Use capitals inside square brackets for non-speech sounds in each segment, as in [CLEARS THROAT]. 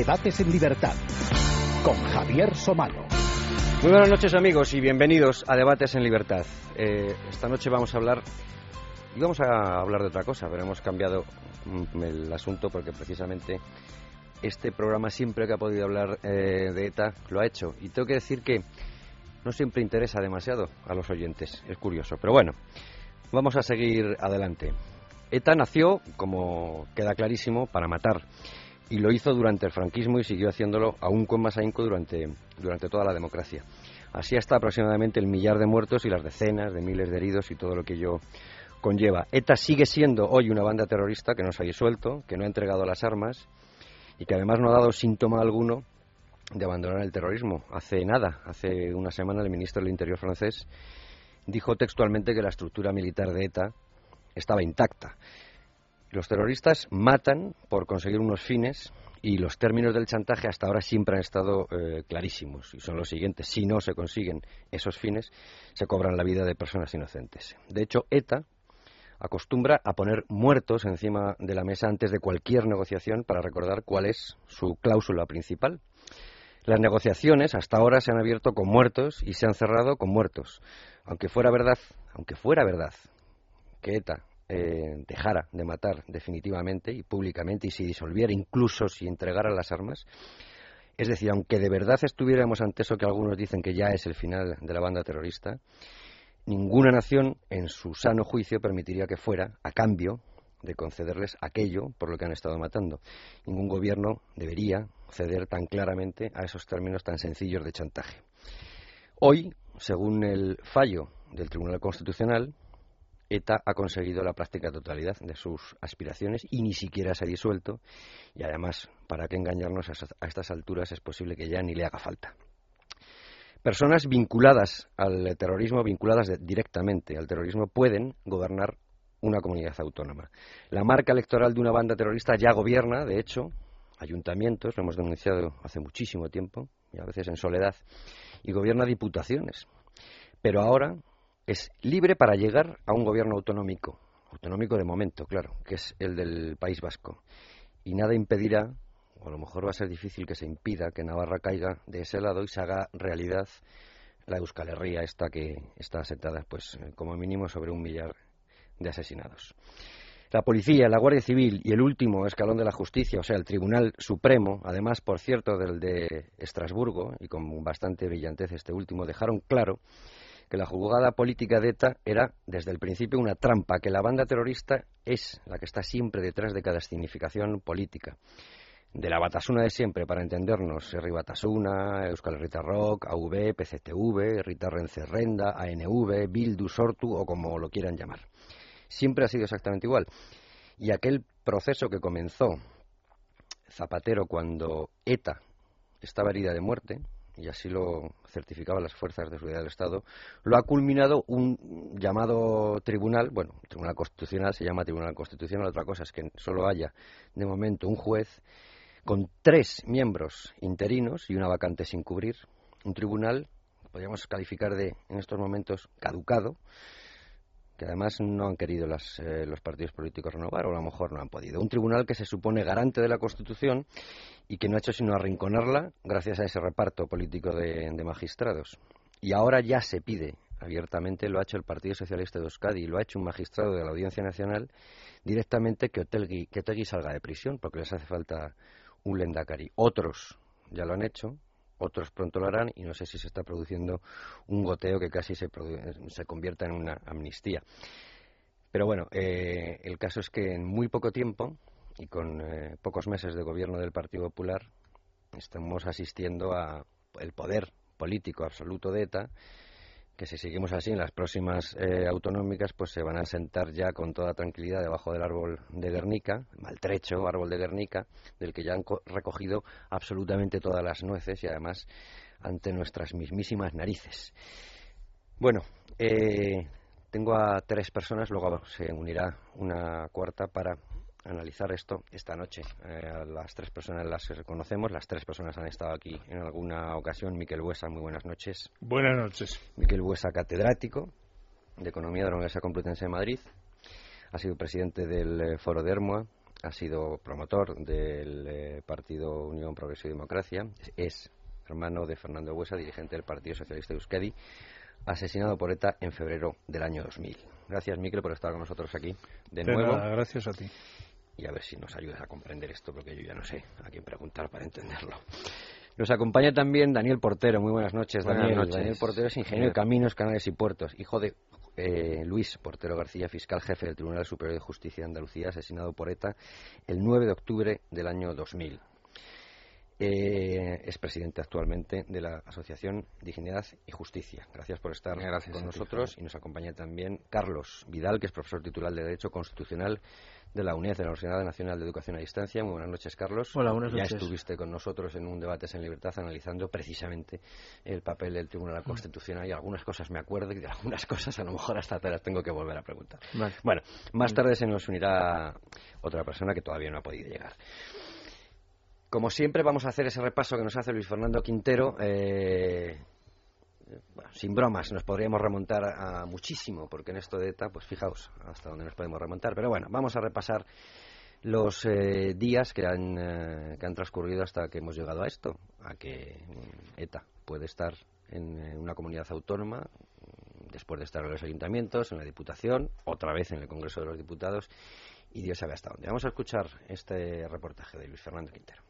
Debates en Libertad con Javier Somalo. Muy buenas noches amigos y bienvenidos a Debates en Libertad. Eh, esta noche vamos a hablar, vamos a hablar de otra cosa, pero hemos cambiado mm, el asunto porque precisamente este programa siempre que ha podido hablar eh, de ETA lo ha hecho. Y tengo que decir que no siempre interesa demasiado a los oyentes, es curioso. Pero bueno, vamos a seguir adelante. ETA nació, como queda clarísimo, para matar y lo hizo durante el franquismo y siguió haciéndolo aún con más ahínco durante, durante toda la democracia. Así hasta aproximadamente el millar de muertos y las decenas de miles de heridos y todo lo que ello conlleva. ETA sigue siendo hoy una banda terrorista que no se ha disuelto, que no ha entregado las armas y que además no ha dado síntoma alguno de abandonar el terrorismo. Hace nada, hace una semana, el ministro del Interior francés dijo textualmente que la estructura militar de ETA estaba intacta. Los terroristas matan por conseguir unos fines y los términos del chantaje hasta ahora siempre han estado eh, clarísimos y son los siguientes. Si no se consiguen esos fines, se cobran la vida de personas inocentes. De hecho, ETA acostumbra a poner muertos encima de la mesa antes de cualquier negociación para recordar cuál es su cláusula principal. Las negociaciones hasta ahora se han abierto con muertos y se han cerrado con muertos. Aunque fuera verdad, aunque fuera verdad que ETA eh, dejara de matar definitivamente y públicamente y si disolviera, incluso si entregara las armas. Es decir, aunque de verdad estuviéramos ante eso que algunos dicen que ya es el final de la banda terrorista, ninguna nación en su sano juicio permitiría que fuera a cambio de concederles aquello por lo que han estado matando. Ningún gobierno debería ceder tan claramente a esos términos tan sencillos de chantaje. Hoy, según el fallo del Tribunal Constitucional, ETA ha conseguido la práctica totalidad de sus aspiraciones y ni siquiera se ha disuelto. Y además, ¿para qué engañarnos a estas alturas? Es posible que ya ni le haga falta. Personas vinculadas al terrorismo, vinculadas directamente al terrorismo, pueden gobernar una comunidad autónoma. La marca electoral de una banda terrorista ya gobierna, de hecho, ayuntamientos, lo hemos denunciado hace muchísimo tiempo, y a veces en soledad, y gobierna diputaciones. Pero ahora es libre para llegar a un gobierno autonómico, autonómico de momento, claro, que es el del País Vasco. Y nada impedirá, o a lo mejor va a ser difícil que se impida que Navarra caiga de ese lado y se haga realidad la Euskal Herria esta que está asentada, pues como mínimo sobre un millar de asesinados. La policía, la Guardia Civil y el último escalón de la justicia, o sea, el Tribunal Supremo, además, por cierto, del de Estrasburgo, y con bastante brillantez este último, dejaron claro que la jugada política de ETA era desde el principio una trampa, que la banda terrorista es la que está siempre detrás de cada significación política. De la Batasuna de siempre, para entendernos, Herri Batasuna, Euskal Herrita Rock, AV, PCTV, Rita Rencerrenda, ANV, Bildu, Sortu o como lo quieran llamar. Siempre ha sido exactamente igual. Y aquel proceso que comenzó Zapatero cuando ETA estaba herida de muerte, y así lo certificaban las fuerzas de seguridad del Estado, lo ha culminado un llamado tribunal, bueno, tribunal constitucional, se llama tribunal constitucional, otra cosa es que solo haya de momento un juez con tres miembros interinos y una vacante sin cubrir, un tribunal, podríamos calificar de, en estos momentos, caducado, que además no han querido eh, los partidos políticos renovar, o a lo mejor no han podido. Un tribunal que se supone garante de la Constitución y que no ha hecho sino arrinconarla gracias a ese reparto político de, magistrados. Y ahora ya se pide abiertamente, lo ha hecho el Partido Socialista de Euskadi y lo ha hecho un magistrado de la Audiencia Nacional, directamente que Otegui, que salga de prisión, porque les hace falta un lendakari. Otros ya lo han hecho, otros pronto lo harán y no sé si se está produciendo un goteo que casi se, se convierta en una amnistía. Pero bueno, eh, el caso es que en muy poco tiempo y con eh, pocos meses de gobierno del Partido Popular estamos asistiendo a el poder político absoluto de ETA que si seguimos así en las próximas eh, autonómicas, pues se van a sentar ya con toda tranquilidad debajo del árbol de Guernica, maltrecho árbol de Guernica, del que ya han recogido absolutamente todas las nueces y además ante nuestras mismísimas narices. Bueno, eh, tengo a tres personas, luego se unirá una cuarta para analizar esto esta noche. Eh, las tres personas las reconocemos, las tres personas han estado aquí en alguna ocasión. Miquel Buesa, muy buenas noches. Buenas noches. Miquel Buesa, catedrático de Economía de la Universidad Complutense de Madrid. Ha sido presidente del eh, Foro de Hermoa. ha sido promotor del eh, Partido Unión Progreso y Democracia, es hermano de Fernando Huesa, dirigente del Partido Socialista de Euskadi, asesinado por ETA en febrero del año 2000. Gracias, Miquel, por estar con nosotros aquí de, nuevo. gracias a ti. Y a ver si nos ayudas a comprender esto, porque yo ya no sé a quién preguntar para entenderlo. Nos acompaña también Daniel Portero. Muy buenas noches, Daniel. Daniel Portero es ingeniero de caminos, canales y puertos, hijo de eh, Luis Portero García, fiscal jefe del Tribunal Superior de Justicia de Andalucía, asesinado por ETA el 9 de octubre del año 2000. Eh, es presidente actualmente de la Asociación Dignidad y Justicia. Gracias por estar con nosotros y nos acompaña también Carlos Vidal, que es profesor titular de Derecho Constitucional de la UNED, de la Universidad Nacional de Educación a Distancia. Muy buenas noches, Carlos. Hola, buenas noches. Ya estuviste con nosotros en un debate en libertad analizando precisamente el papel del Tribunal Constitucional y algunas cosas me acuerdo y de algunas [LAUGHS] cosas a lo mejor hasta te las tengo que volver a preguntar. Bueno, más tarde se nos unirá otra persona que todavía no ha podido llegar. Como siempre, vamos a hacer ese repaso que nos hace Luis Fernando Quintero. Eh, sin bromas, nos podríamos remontar a, muchísimo, porque en esto de ETA, pues fijaos hasta dónde nos podemos remontar. Pero bueno, vamos a repasar los eh, días que han, eh, que han transcurrido hasta que hemos llegado a esto, a que ETA puede estar en una comunidad autónoma, después de estar en los ayuntamientos, en la Diputación, otra vez en el Congreso de los Diputados, y Dios sabe hasta dónde. Vamos a escuchar este reportaje de Luis Fernando Quintero.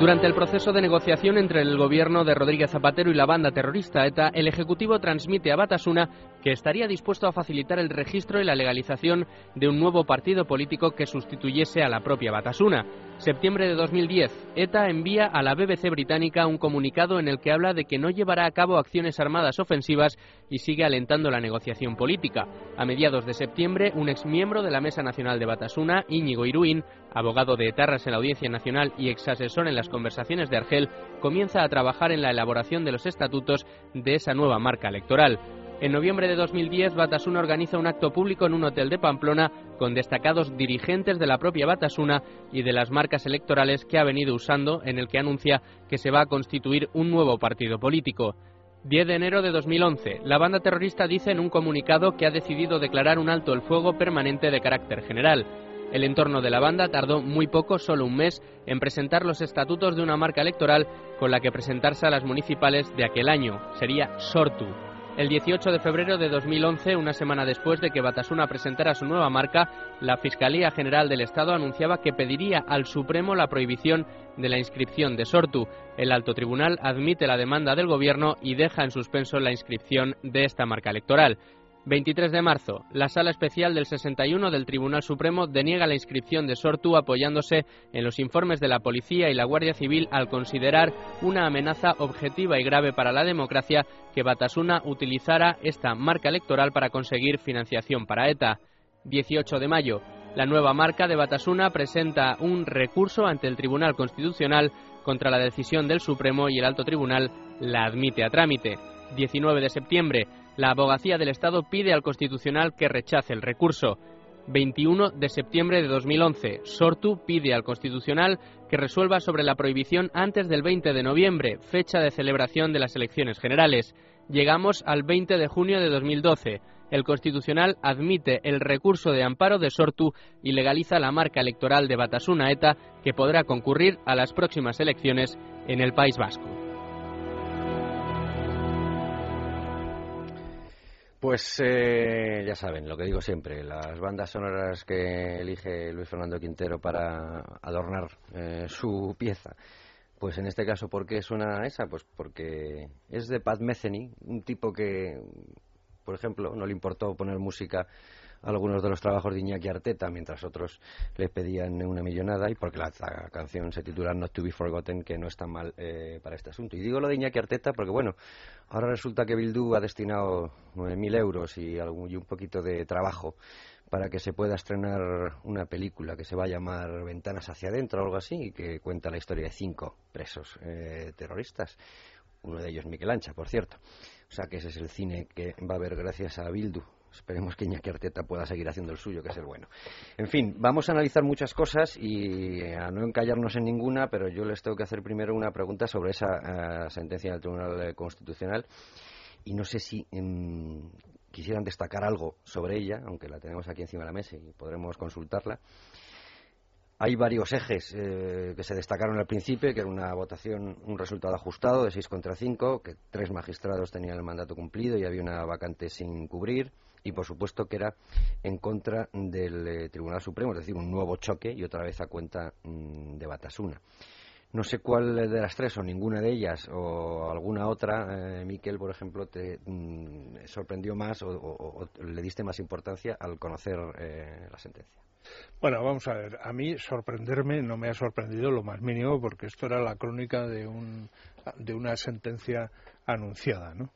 Durante el proceso de negociación entre el gobierno de Rodríguez Zapatero y la banda terrorista ETA, el Ejecutivo transmite a Batasuna que estaría dispuesto a facilitar el registro y la legalización de un nuevo partido político que sustituyese a la propia Batasuna. Septiembre de 2010, ETA envía a la BBC británica un comunicado en el que habla de que no llevará a cabo acciones armadas ofensivas y sigue alentando la negociación política. A mediados de septiembre, un exmiembro de la Mesa Nacional de Batasuna, Íñigo Iruín, abogado de etarras en la Audiencia Nacional y exasesor en las conversaciones de Argel, comienza a trabajar en la elaboración de los estatutos de esa nueva marca electoral. En noviembre de 2010, Batasuna organiza un acto público en un hotel de Pamplona con destacados dirigentes de la propia Batasuna y de las marcas electorales que ha venido usando, en el que anuncia que se va a constituir un nuevo partido político. 10 de enero de 2011, la banda terrorista dice en un comunicado que ha decidido declarar un alto el fuego permanente de carácter general. El entorno de la banda tardó muy poco, solo un mes, en presentar los estatutos de una marca electoral con la que presentarse a las municipales de aquel año. Sería Sortu. El 18 de febrero de 2011, una semana después de que Batasuna presentara su nueva marca, la Fiscalía General del Estado anunciaba que pediría al Supremo la prohibición de la inscripción de Sortu. El alto tribunal admite la demanda del Gobierno y deja en suspenso la inscripción de esta marca electoral. 23 de marzo. La Sala Especial del 61 del Tribunal Supremo deniega la inscripción de Sortu apoyándose en los informes de la Policía y la Guardia Civil al considerar una amenaza objetiva y grave para la democracia que Batasuna utilizara esta marca electoral para conseguir financiación para ETA. 18 de mayo. La nueva marca de Batasuna presenta un recurso ante el Tribunal Constitucional contra la decisión del Supremo y el Alto Tribunal la admite a trámite. 19 de septiembre. La abogacía del Estado pide al Constitucional que rechace el recurso. 21 de septiembre de 2011. Sortu pide al Constitucional que resuelva sobre la prohibición antes del 20 de noviembre, fecha de celebración de las elecciones generales. Llegamos al 20 de junio de 2012. El Constitucional admite el recurso de amparo de Sortu y legaliza la marca electoral de Batasuna ETA que podrá concurrir a las próximas elecciones en el País Vasco. Pues eh, ya saben, lo que digo siempre, las bandas sonoras que elige Luis Fernando Quintero para adornar eh, su pieza. Pues en este caso, ¿por qué suena esa? Pues porque es de Pat Metheny, un tipo que, por ejemplo, no le importó poner música algunos de los trabajos de Iñaki Arteta, mientras otros le pedían una millonada, y porque la, canción se titula Not to be Forgotten, que no está mal eh, para este asunto. Y digo lo de Iñaki Arteta porque, bueno, ahora resulta que Bildu ha destinado 9.000 euros y, algún, y un poquito de trabajo para que se pueda estrenar una película que se va a llamar Ventanas hacia adentro o algo así, y que cuenta la historia de cinco presos eh, terroristas. Uno de ellos Miquel Ancha, por cierto. O sea que ese es el cine que va a haber gracias a Bildu. Esperemos que Iñaki Arteta pueda seguir haciendo el suyo, que es el bueno. En fin, vamos a analizar muchas cosas y a no encallarnos en ninguna, pero yo les tengo que hacer primero una pregunta sobre esa eh, sentencia del Tribunal Constitucional. Y no sé si em, quisieran destacar algo sobre ella, aunque la tenemos aquí encima de la mesa y podremos consultarla. Hay varios ejes eh, que se destacaron al principio, que era una votación, un resultado ajustado de 6 contra 5, que tres magistrados tenían el mandato cumplido y había una vacante sin cubrir, y por supuesto que era en contra del eh, Tribunal Supremo, es decir, un nuevo choque y otra vez a cuenta mm, de Batasuna. No sé cuál de las tres o ninguna de ellas o alguna otra, eh, Miquel, por ejemplo, te mm, sorprendió más o, le diste más importancia al conocer la sentencia. Bueno, vamos a ver. A mí sorprenderme no me ha sorprendido lo más mínimo porque esto era la crónica de, un, de una sentencia anunciada, ¿no?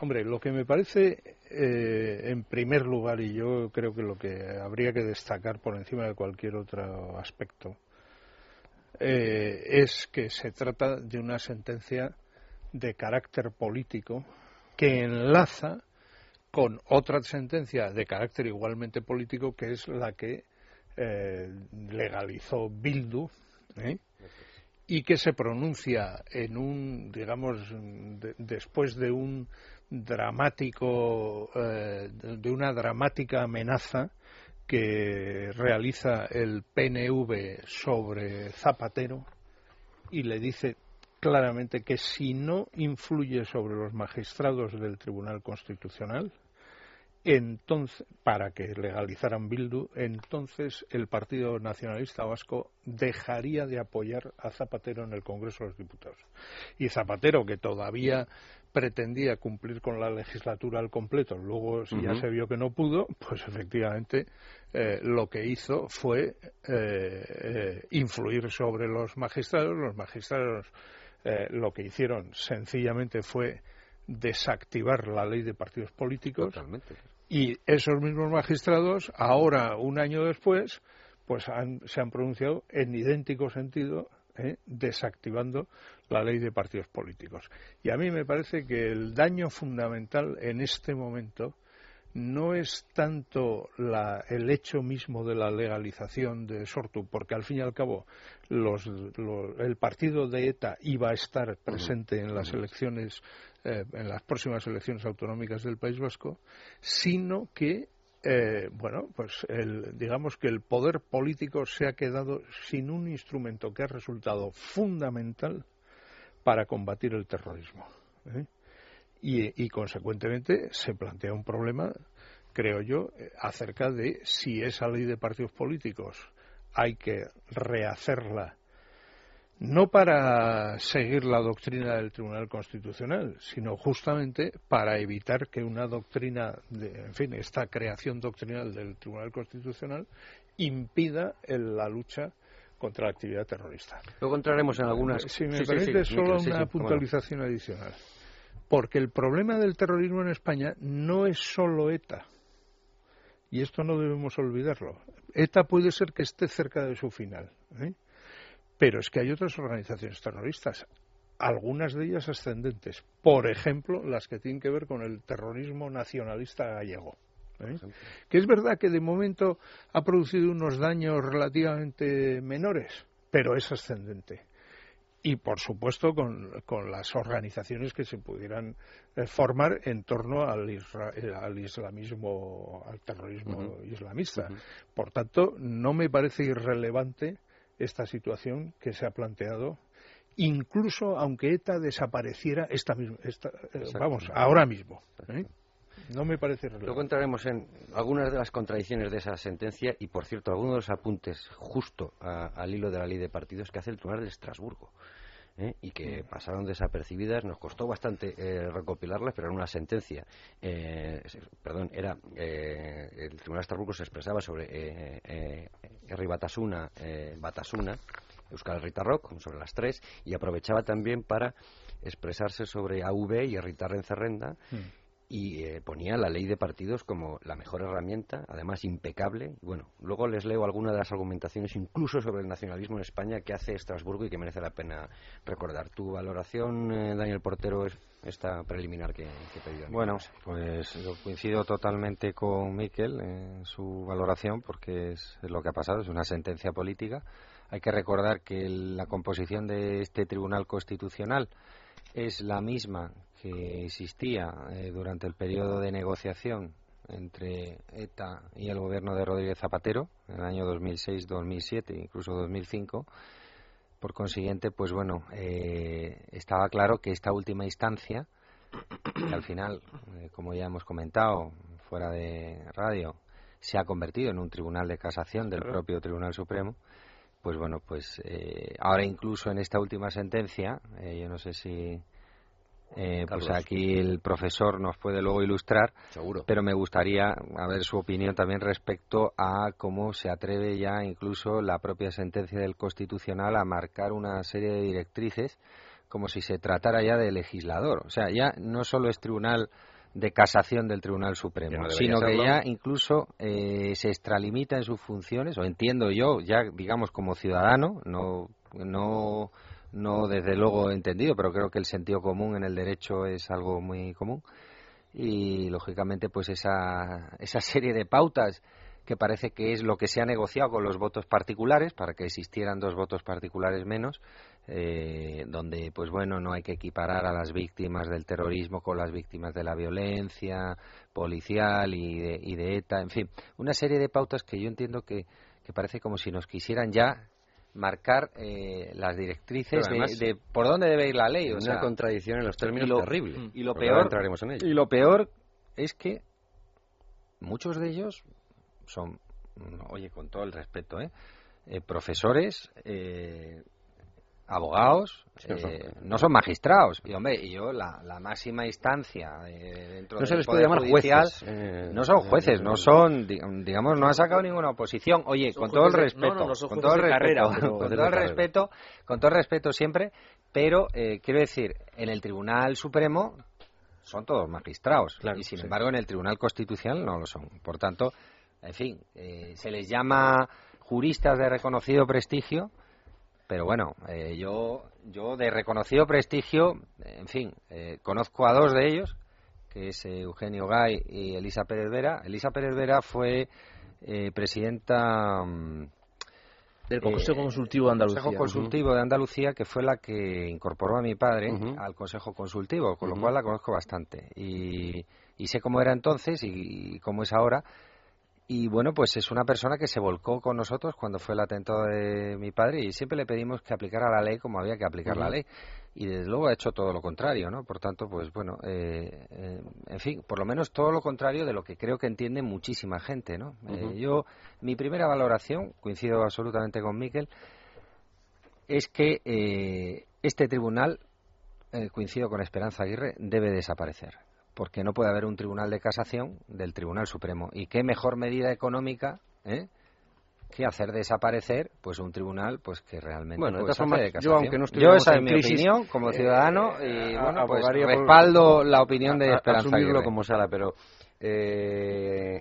Hombre, lo que me parece, eh, en primer lugar, y yo creo que lo que habría que destacar por encima de cualquier otro aspecto, eh, es que se trata de una sentencia de carácter político que enlaza con otra sentencia de carácter igualmente político que es la que eh, legalizó Bildu ¿eh? y que se pronuncia en un digamos después de un dramático eh, de una dramática amenaza que realiza el PNV sobre Zapatero y le dice claramente que si no influye sobre los magistrados del Tribunal Constitucional, entonces, para que legalizaran Bildu, entonces el Partido Nacionalista Vasco dejaría de apoyar a Zapatero en el Congreso de los Diputados. Y Zapatero, que todavía pretendía cumplir con la legislatura al completo, luego si ya se vio que no pudo, pues efectivamente eh, lo que hizo fue eh, eh, influir sobre los magistrados. Los magistrados eh, lo que hicieron sencillamente fue desactivar la ley de partidos políticos y esos mismos magistrados ahora un año después pues se han pronunciado en idéntico sentido ¿eh? desactivando la ley de partidos políticos. Y a mí me parece que el daño fundamental en este momento no es tanto el hecho mismo de la legalización de Sortu, porque al fin y al cabo el partido de ETA iba a estar presente en las elecciones, eh, en las próximas elecciones autonómicas del País Vasco, sino que eh, bueno, pues digamos que el poder político se ha quedado sin un instrumento que ha resultado fundamental para combatir el terrorismo. ¿eh? y, consecuentemente se plantea un problema, creo yo, acerca de si esa ley de partidos políticos hay que rehacerla no para seguir la doctrina del Tribunal Constitucional, sino justamente para evitar que una doctrina, de, en fin, esta creación doctrinal del Tribunal Constitucional impida la lucha contra la actividad terrorista. Luego entraremos en algunas. Si me permite, solo una puntualización adicional. Porque el problema del terrorismo en España no es solo ETA. Y esto no debemos olvidarlo. ETA puede ser que esté cerca de su final. ¿eh? Pero es que hay otras organizaciones terroristas, algunas de ellas ascendentes. Por ejemplo, las que tienen que ver con el terrorismo nacionalista gallego. ¿eh? Que es verdad que de momento ha producido unos daños relativamente menores, pero es ascendente y por supuesto con, las organizaciones que se pudieran eh, formar en torno al, eh, al, islamismo, al terrorismo islamista. Por tanto, no me parece irrelevante esta situación que se ha planteado, incluso aunque ETA desapareciera esta, esta eh, vamos, ahora mismo. No me parece relevante. Luego entraremos en algunas de las contradicciones de esa sentencia y, por cierto, algunos de los apuntes justo al hilo de la ley de partidos que hace el Tribunal de Estrasburgo. ¿Eh? y que pasaron desapercibidas. Nos costó bastante eh, recopilarlas, pero era una sentencia. Eh, perdón, era el Tribunal de Estrasburgo se expresaba sobre Herri Batasuna, Batasuna, Euskal Ritarrock, sobre las tres, y aprovechaba también para expresarse sobre AV y Herritarren Cerrenda. Mm y eh, ponía la ley de partidos como la mejor herramienta, además impecable. Bueno, luego les leo algunas de las argumentaciones, incluso sobre el nacionalismo en España, que hace Estrasburgo y que merece la pena recordar. ¿Tu valoración, eh, Daniel Portero, es esta preliminar que, que? Bueno, pues yo coincido totalmente con Miquel en su valoración, porque es lo que ha pasado, es una sentencia política. Hay que recordar que la composición de este Tribunal Constitucional es la misma que existía eh, durante el periodo de negociación entre ETA y el gobierno de Rodríguez Zapatero en el año 2006, 2007, incluso 2005. Por consiguiente, pues bueno, eh, estaba claro que esta última instancia, que al final, eh, como ya hemos comentado fuera de radio, se ha convertido en un tribunal de casación del propio Tribunal Supremo, pues bueno, pues eh, ahora incluso en esta última sentencia, yo no sé si eh, pues aquí el profesor nos puede luego ilustrar, Seguro. pero me gustaría ver su opinión también respecto a cómo se atreve ya incluso la propia sentencia del Constitucional a marcar una serie de directrices como si se tratara ya de legislador. O sea, ya no solo es tribunal de casación del Tribunal Supremo, sino que ya incluso eh, se extralimita en sus funciones, o entiendo yo, ya digamos como ciudadano, no, no no desde luego entendido, pero creo que el sentido común en el derecho es algo muy común. Y lógicamente pues esa, esa serie de pautas que parece que es lo que se ha negociado con los votos particulares para que existieran dos votos particulares menos eh, donde pues bueno no hay que equiparar a las víctimas del terrorismo con las víctimas de la violencia policial y de, y de ETA en fin una serie de pautas que yo entiendo que, que parece como si nos quisieran ya marcar eh, las directrices de, por dónde debe ir la ley. O una contradicción en los términos lo, terrible. Y lo peor, Y lo peor es que muchos de ellos son, oye, con todo el respeto, ¿eh? eh profesores, eh, abogados, eh, no son magistrados. Y hombre, y yo la, máxima instancia dentro no se les puede llamar jueces. Eh, no son jueces, no son, digamos, no han sacado ninguna oposición. Oye, con todo el respeto, con todo el respeto, [LAUGHS] con todo el respeto, con todo el respeto siempre, pero eh, quiero decir, en el Tribunal Supremo son todos magistrados y sin embargo en el Tribunal Constitucional no lo son. Por tanto, en fin, se les llama juristas de reconocido prestigio pero bueno, eh, yo, yo de reconocido prestigio, en fin, eh, conozco a dos de ellos, que es eh, Eugenio Gay y Elisa Pérez Vera. Elisa Pérez Vera fue presidenta mm, del Consejo Consultivo de Andalucía. Consejo Consultivo de Andalucía, que fue la que incorporó a mi padre al Consejo Consultivo, con lo cual la conozco bastante. Y, y, sé cómo era entonces y cómo es ahora y bueno, pues es una persona que se volcó con nosotros cuando fue el atentado de mi padre y siempre le pedimos que aplicara la ley como había que aplicar la ley. Y desde luego ha hecho todo lo contrario, ¿no? Por tanto, pues bueno, eh, eh, en fin, por lo menos todo lo contrario de lo que creo que entiende muchísima gente, ¿no? Eh, yo, mi primera valoración, coincido absolutamente con Miquel, es que este tribunal, coincido con Esperanza Aguirre, debe desaparecer porque no puede haber un tribunal de casación del Tribunal Supremo. ¿Y qué mejor medida económica eh, que hacer desaparecer pues un tribunal pues que realmente bueno, pues, de yo aunque no yo esa es mi opinión como ciudadano y eh, bueno pues respaldo la opinión de Esperanza asumirlo como sala pero eh,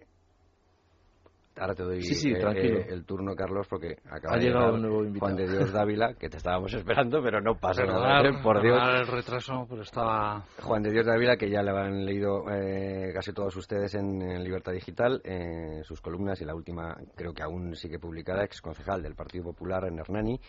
Ahora te doy eh, el turno, Carlos, porque acaba ha de llegado un nuevo invitado. Juan de Dios Dávila, que te estábamos [LAUGHS] esperando, pero no pasa nada. ¿eh? por Dios. el retraso, pero estaba... Juan de Dios Dávila, que ya le han leído eh, casi todos ustedes en, Libertad Digital, en sus columnas, y la última creo que aún sigue publicada, ex concejal del Partido Popular en Hernani,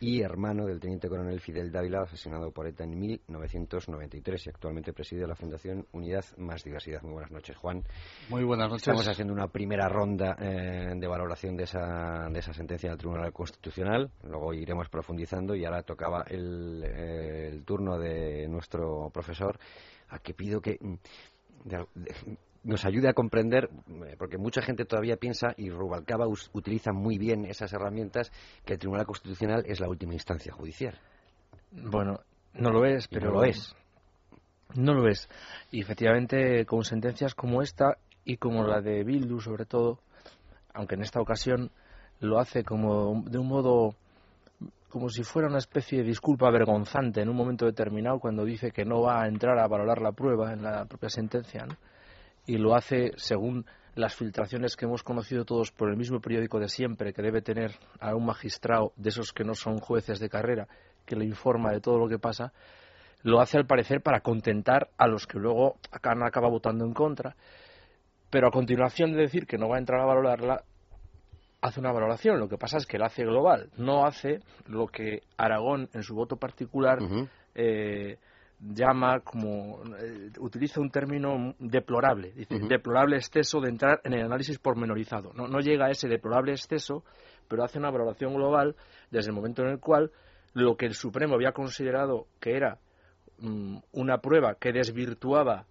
y hermano del teniente coronel Fidel Dávila, asesinado por ETA en 1993 y actualmente preside la Fundación Unidad Más Diversidad. Muy buenas noches, Juan. Muy buenas noches. Estamos haciendo una primera ronda eh, de valoración de esa, de esa sentencia del Tribunal Constitucional. Luego iremos profundizando y ahora tocaba el, eh, el turno de nuestro profesor, a que pido que mm, nos ayude a comprender, eh, porque mucha gente todavía piensa, y Rubalcaba utiliza muy bien esas herramientas, que el Tribunal Constitucional es la última instancia judicial. Bueno, no lo es, pero lo es. No lo es. Y efectivamente, con sentencias como esta y como la de Bildu, sobre todo, aunque en esta ocasión lo hace como de un modo como si fuera una especie de disculpa vergonzante en un momento determinado cuando dice que no va a entrar a valorar la prueba en la propia sentencia, ¿no? Y lo hace según las filtraciones que hemos conocido todos por el mismo periódico de siempre, que debe tener a un magistrado de esos que no son jueces de carrera, que le informa de todo lo que pasa, lo hace al parecer para contentar a los que luego acá acaba votando en contra. Pero a continuación de decir que no va a entrar a valorarla, hace una valoración. Lo que pasa es que la hace global, no hace lo que Aragón en su voto particular llama como eh, utiliza un término deplorable, dice deplorable exceso de entrar en el análisis pormenorizado. No, no llega a ese deplorable exceso, pero hace una valoración global desde el momento en el cual lo que el Supremo había considerado que era mm, una prueba que desvirtuaba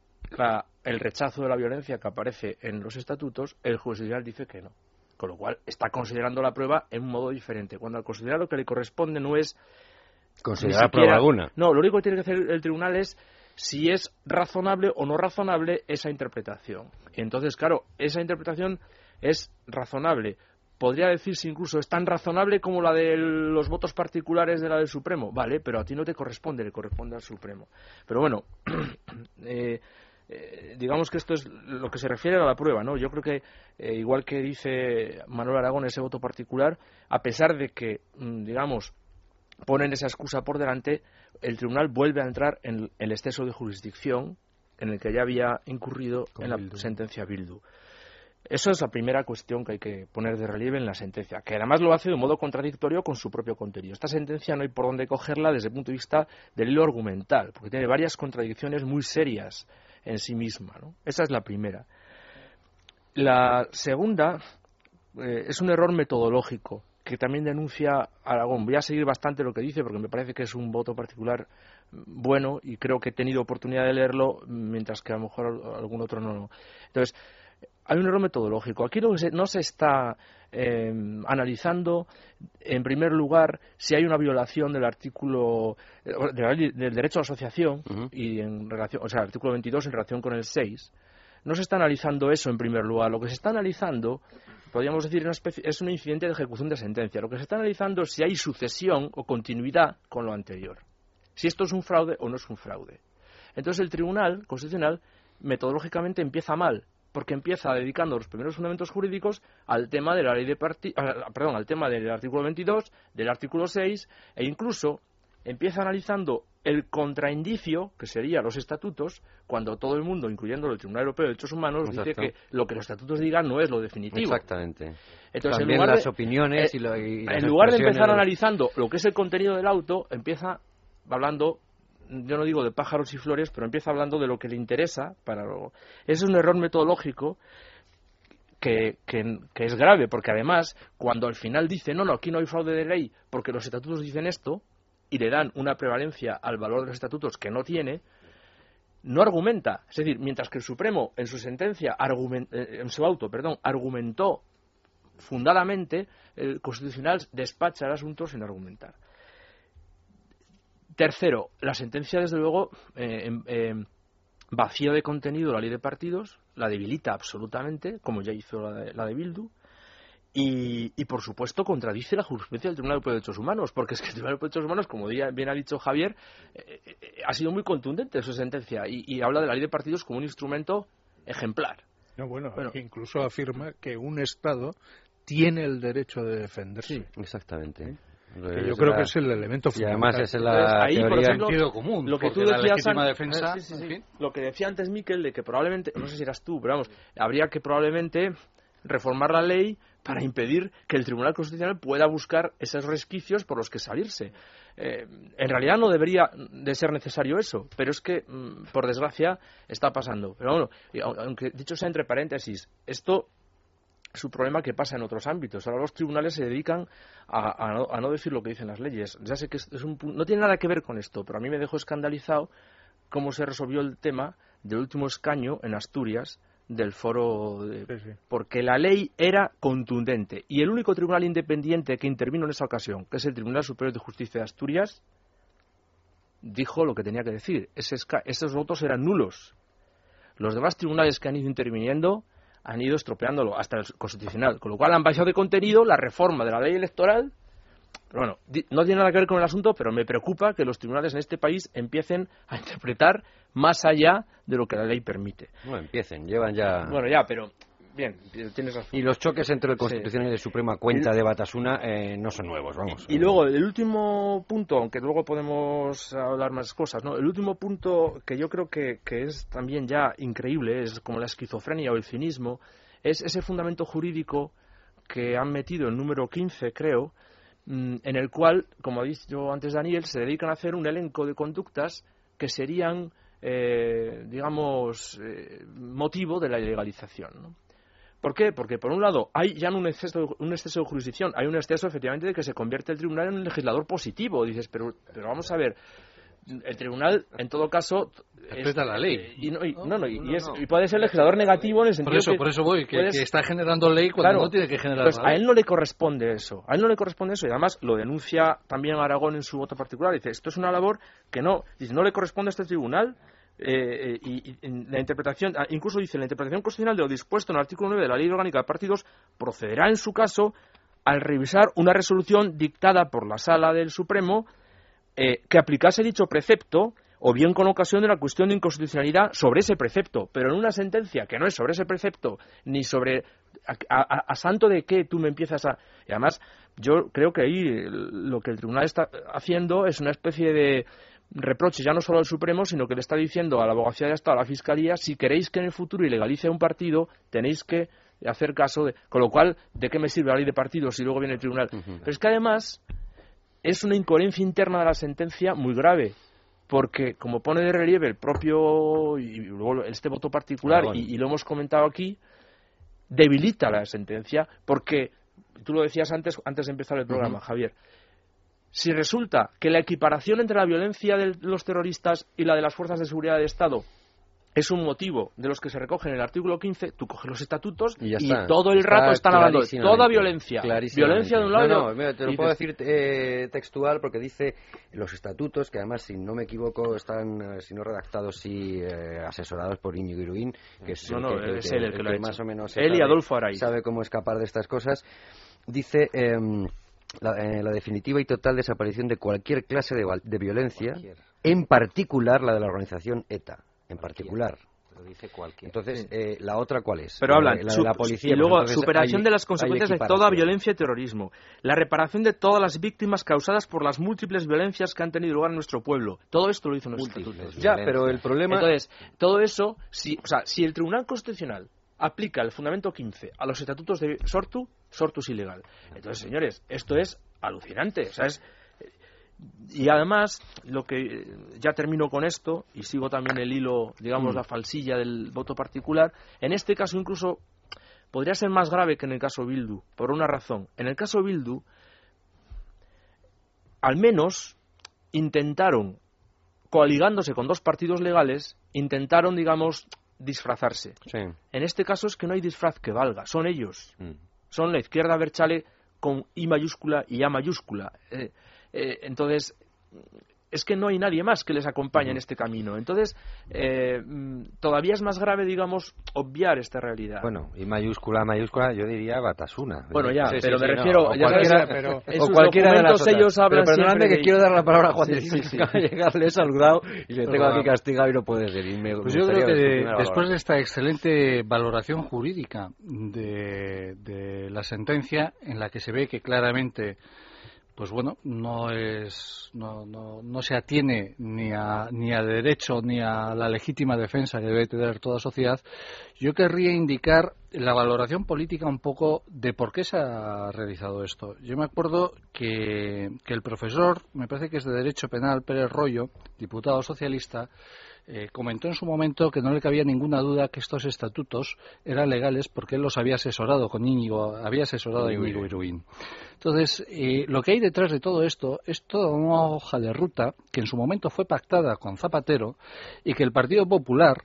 el rechazo de la violencia que aparece en los estatutos, el juez dice que no. Con lo cual está considerando la prueba en un modo diferente. Cuando al considerar lo que le corresponde no es considerar prueba alguna. No, lo único que tiene que hacer el tribunal es si es razonable o no razonable esa interpretación. Entonces, claro, esa interpretación es razonable. Podría decirse incluso es tan razonable como la de los votos particulares de la del Supremo. Vale, pero a ti no te corresponde, le corresponde al Supremo. Pero bueno, [CLEARS THROAT] eh, eh, digamos que esto es lo que se refiere a la prueba, ¿no? Yo creo que, eh, igual que dice Manuel Aragón, ese voto particular, a pesar de que, mm, digamos, ponen esa excusa por delante, el tribunal vuelve a entrar en el exceso de jurisdicción en el que ya había incurrido en la sentencia Bildu. Eso es la primera cuestión que hay que poner de relieve en la sentencia, que además lo hace de un modo contradictorio con su propio contenido. Esta sentencia no hay por dónde cogerla desde el punto de vista del hilo argumental, porque tiene varias contradicciones muy serias en sí misma. Esa es la primera. La segunda eh, es un error metodológico que también denuncia Aragón. Voy a seguir bastante lo que dice porque me parece que es un voto particular bueno y creo que he tenido oportunidad de leerlo mientras que a lo mejor algún otro no. Entonces, hay un error metodológico. Aquí no se, está em, analizando, en primer lugar, si hay una violación del artículo del derecho a asociación y en relación, o sea, el artículo 22 en relación con el 6. No se está analizando eso en primer lugar. Lo que se está analizando podríamos decir, es un incidente de ejecución de sentencia. Lo que se está analizando es si hay sucesión o continuidad con lo anterior. Si esto es un fraude o no es un fraude. Entonces el Tribunal Constitucional metodológicamente empieza mal, porque empieza dedicando los primeros fundamentos jurídicos al tema de la ley de perdón, al tema del artículo 22, del artículo 6 e incluso empieza analizando el contraindicio, que sería los estatutos, cuando todo el mundo, incluyendo el Tribunal Europeo de Derechos Humanos, dice que lo que los estatutos digan no es lo definitivo. Exactamente. Entonces, También en lugar las opiniones y, lo, En lugar de empezar analizando lo que es el contenido del auto, empieza hablando yo no digo de pájaros y flores, pero empieza hablando de lo que le interesa para Ese es un error metodológico que, que, es grave, porque además, cuando al final dice, no, no, aquí no hay fraude de ley, porque los estatutos dicen esto, y le dan una prevalencia al valor de los estatutos que no tiene, no argumenta. Es decir, mientras que el Supremo en su sentencia, eh, en su auto, perdón, argumentó fundadamente, el Constitucional despacha el asunto sin argumentar. Tercero, la sentencia, desde luego, eh, eh, vacía de contenido la ley de partidos, la debilita absolutamente, como ya hizo la de, la de Bildu, y, por supuesto, contradice la jurisprudencia del Tribunal de Derechos Humanos, porque es que el Tribunal de Derechos Humanos, como bien ha dicho Javier, eh, eh, ha sido muy contundente en su sentencia y, habla de la ley de partidos como un instrumento ejemplar. No, bueno, incluso afirma que un Estado tiene el derecho de defenderse. Sí, exactamente. yo creo que es el elemento fundamental. Y además es la ahí, por ejemplo, común. Lo que tú decías defensa, lo que decía antes Miquel de que probablemente, no sé si eras tú, pero vamos, habría que probablemente reformar la ley para impedir que el Tribunal Constitucional pueda buscar esos resquicios por los que salirse. Eh, en realidad no debería de ser necesario eso, pero es que, mm, por desgracia, está pasando. Pero bueno, aunque dicho sea entre paréntesis, esto es un problema que pasa en otros ámbitos. Ahora los tribunales se dedican a, no, decir lo que dicen las leyes. Ya sé que es un, no tiene nada que ver con esto, pero a mí me dejó escandalizado cómo se resolvió el tema del último escaño en Asturias del foro, porque la ley era contundente y el único tribunal independiente que intervino en esa ocasión, que es el Tribunal Superior de Justicia de Asturias, dijo lo que tenía que decir. esos votos eran nulos. Los demás tribunales que han ido interviniendo han ido estropeándolo hasta el Constitucional, con lo cual han bajado de contenido la reforma de la ley electoral. Bueno, no tiene nada que ver con el asunto, pero me preocupa que los tribunales en este país empiecen a interpretar más allá de lo que la ley permite. No empiecen, llevan ya. Bueno, ya, pero bien, tienes razón. Y los choques entre el Constitucional y la Suprema Cuenta de Batasuna eh, no son nuevos, vamos. Y, luego, el último punto, aunque luego podemos hablar más cosas, ¿no? El último punto que yo creo que, que es también ya increíble, es como la esquizofrenia o el cinismo, es ese fundamento jurídico que han metido el número 15, creo, en el cual, como ha dicho antes Daniel, se dedican a hacer un elenco de conductas que serían, eh, digamos, eh, motivo de la ilegalización. ¿no? ¿Por qué? Porque, por un lado, hay ya un exceso, un exceso de jurisdicción, hay un exceso, efectivamente, de que se convierte el tribunal en un legislador positivo. Dices, pero, pero vamos a ver, el tribunal, en todo caso. Respeta la ley. Y, no, y, no, no, y, es- y puede ser legislador negativo en el sentido Por eso, que por eso voy, que, puedes- que está generando ley cuando Claro. no tiene que generar Pues la a él no le corresponde eso. A él no le corresponde eso. Y además lo denuncia también Aragón en su voto particular. Dice, esto es una labor que no, dice, no le corresponde a este tribunal. eh, eh, y, y en la interpretación, ah, incluso dice, la interpretación constitucional de lo dispuesto en el artículo 9 de la Ley Orgánica de Partidos procederá en su caso al revisar una resolución dictada por la Sala del Supremo eh, que aplicase dicho precepto o bien con ocasión de la cuestión de inconstitucionalidad sobre ese precepto, pero en una sentencia que no es sobre ese precepto, ni sobre a, a- a santo de qué tú me empiezas a... Y además, yo creo que ahí lo que el tribunal está haciendo es una especie de reproche ya no solo al Supremo, sino que le está diciendo a la abogacía de Estado, a la Fiscalía, si queréis que en el futuro ilegalice un partido, tenéis que hacer caso de... Con lo cual, ¿de qué me sirve la ley de partidos si luego viene el tribunal? Pero es que además es una incoherencia interna de la sentencia muy grave, porque como pone de relieve el propio y luego este voto particular y, y lo hemos comentado aquí debilita la sentencia porque tú lo decías antes antes de empezar el programa Javier si resulta que la equiparación entre la violencia de los terroristas y la de las fuerzas de seguridad del Estado es un motivo de los que se recoge en el artículo 15, tú coges los estatutos Y ya está. todo el Está rato están hablando de toda violencia. Violencia de un lado y No, otro. no, mira, te lo Y puedo decir eh, textual porque dice los estatutos, que además, si no me equivoco, están, eh, si no redactados, sí eh, asesorados por Íñigo Iruín, que es, No, el no, que, es él el que lo ha hecho. más o menos Él y sabe- Adolfo Araiz. sabe cómo escapar de estas cosas. Dice em, la, eh, la definitiva y total desaparición de cualquier clase de, violencia, Cualquier. en particular la de la organización ETA, en particular. Lo dice cualquiera. Entonces, eh, ¿la otra cuál es? Pero La hablan, la su- la policía. y pues luego entonces superación hay- de las consecuencias de toda violencia y terrorismo, la reparación de todas las víctimas causadas por las múltiples violencias que han tenido lugar en nuestro pueblo. Todo esto lo dice nuestro Múltiples. estatuto. Ya, pero el problema... Entonces, todo eso, si, o sea, si el Tribunal Constitucional aplica el fundamento 15 a los estatutos de Sortu, Sortu es ilegal. Entonces, señores, esto es alucinante. O sea, es, y además, lo que ya termino con esto y sigo también el hilo, digamos, Mm. la falsilla del voto particular. En este caso, incluso podría ser más grave que en el caso Bildu, por una razón. En el caso Bildu, al menos intentaron, coaligándose con dos partidos legales, intentaron, digamos, disfrazarse. Sí. En este caso es que no hay disfraz que valga, son ellos. Mm. Son la izquierda Berchale con I mayúscula y A mayúscula. Eh, eh, entonces, es que no hay nadie más que les acompañe en este camino. Entonces, eh, mm, todavía es más grave, digamos, obviar esta realidad. Bueno, y mayúscula, mayúscula, yo diría Batasuna. Bueno, ya, Sí, pero sí, me no, refiero, o ya sabes, cualquiera- pero- en sus cualquiera de las ellos hablan Pero siempre que de- quiero dar la palabra a Juan Sí, de sí, Cis, sí. que acaba de llegar, le he saludado y le tengo aquí castigado y no puede ser. Y me Pues yo creo que de- después de esta excelente valoración jurídica de, de la sentencia, en la que se ve que claramente, pues bueno, no es, no, no, no se atiene ni a, ni a derecho ni a la legítima defensa que debe tener toda sociedad, yo querría indicar la valoración política un poco de por qué se ha realizado esto. Yo me acuerdo que, que el profesor, me parece que es de Derecho Penal, Pérez Rollo, diputado socialista, eh, comentó en su momento que no le cabía ninguna duda que estos estatutos eran legales porque él los había asesorado con Íñigo, había asesorado a Íñigo Iruín. Entonces, eh, lo que hay detrás de todo esto es toda una hoja de ruta que en su momento fue pactada con Zapatero y que el Partido Popular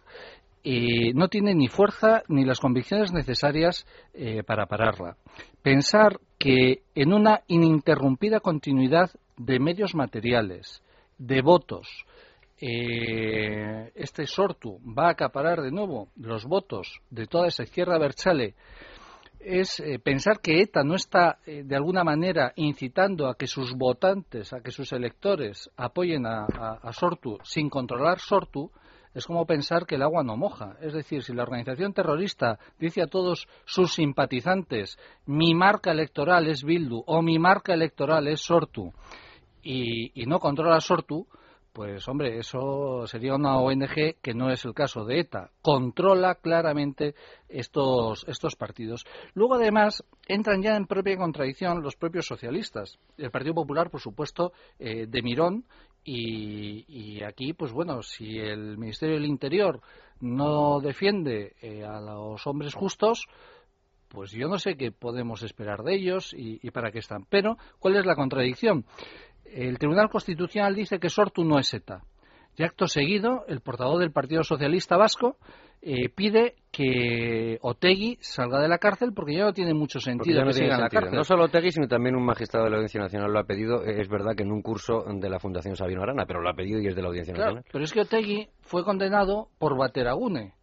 eh, no tiene ni fuerza ni las convicciones necesarias eh, para pararla. Pensar que en una ininterrumpida continuidad de medios materiales, de votos, eh, este Sortu va a acaparar de nuevo los votos de toda esa izquierda Berchale es eh, pensar que ETA no está eh, de alguna manera incitando a que sus votantes, a que sus electores apoyen a, Sortu sin controlar Sortu, es como pensar que el agua no moja. Es decir, si la organización terrorista dice a todos sus simpatizantes mi marca electoral es Bildu o mi marca electoral es Sortu y, y no controla Sortu, pues hombre, eso sería una ONG que no es el caso de ETA. Controla claramente estos, estos partidos. Luego, además, entran ya en propia contradicción los propios socialistas. El Partido Popular, por supuesto, eh, de Mirón Y, aquí, pues bueno, si el Ministerio del Interior no defiende eh, a los hombres justos, pues yo no sé qué podemos esperar de ellos y, y, para qué están. Pero, ¿cuál es la contradicción? El Tribunal Constitucional dice que Sortu no es ETA. Y acto seguido, el portavoz del Partido Socialista Vasco eh, pide que Otegui salga de la cárcel porque ya no tiene mucho sentido no que siga en la cárcel. No solo Otegui, sino también un magistrado de la Audiencia Nacional lo ha pedido. Es verdad que en un curso de la Fundación Sabino Arana, pero lo ha pedido y es de la Audiencia claro, Nacional. Pero es que Otegui fue condenado por Bateragune,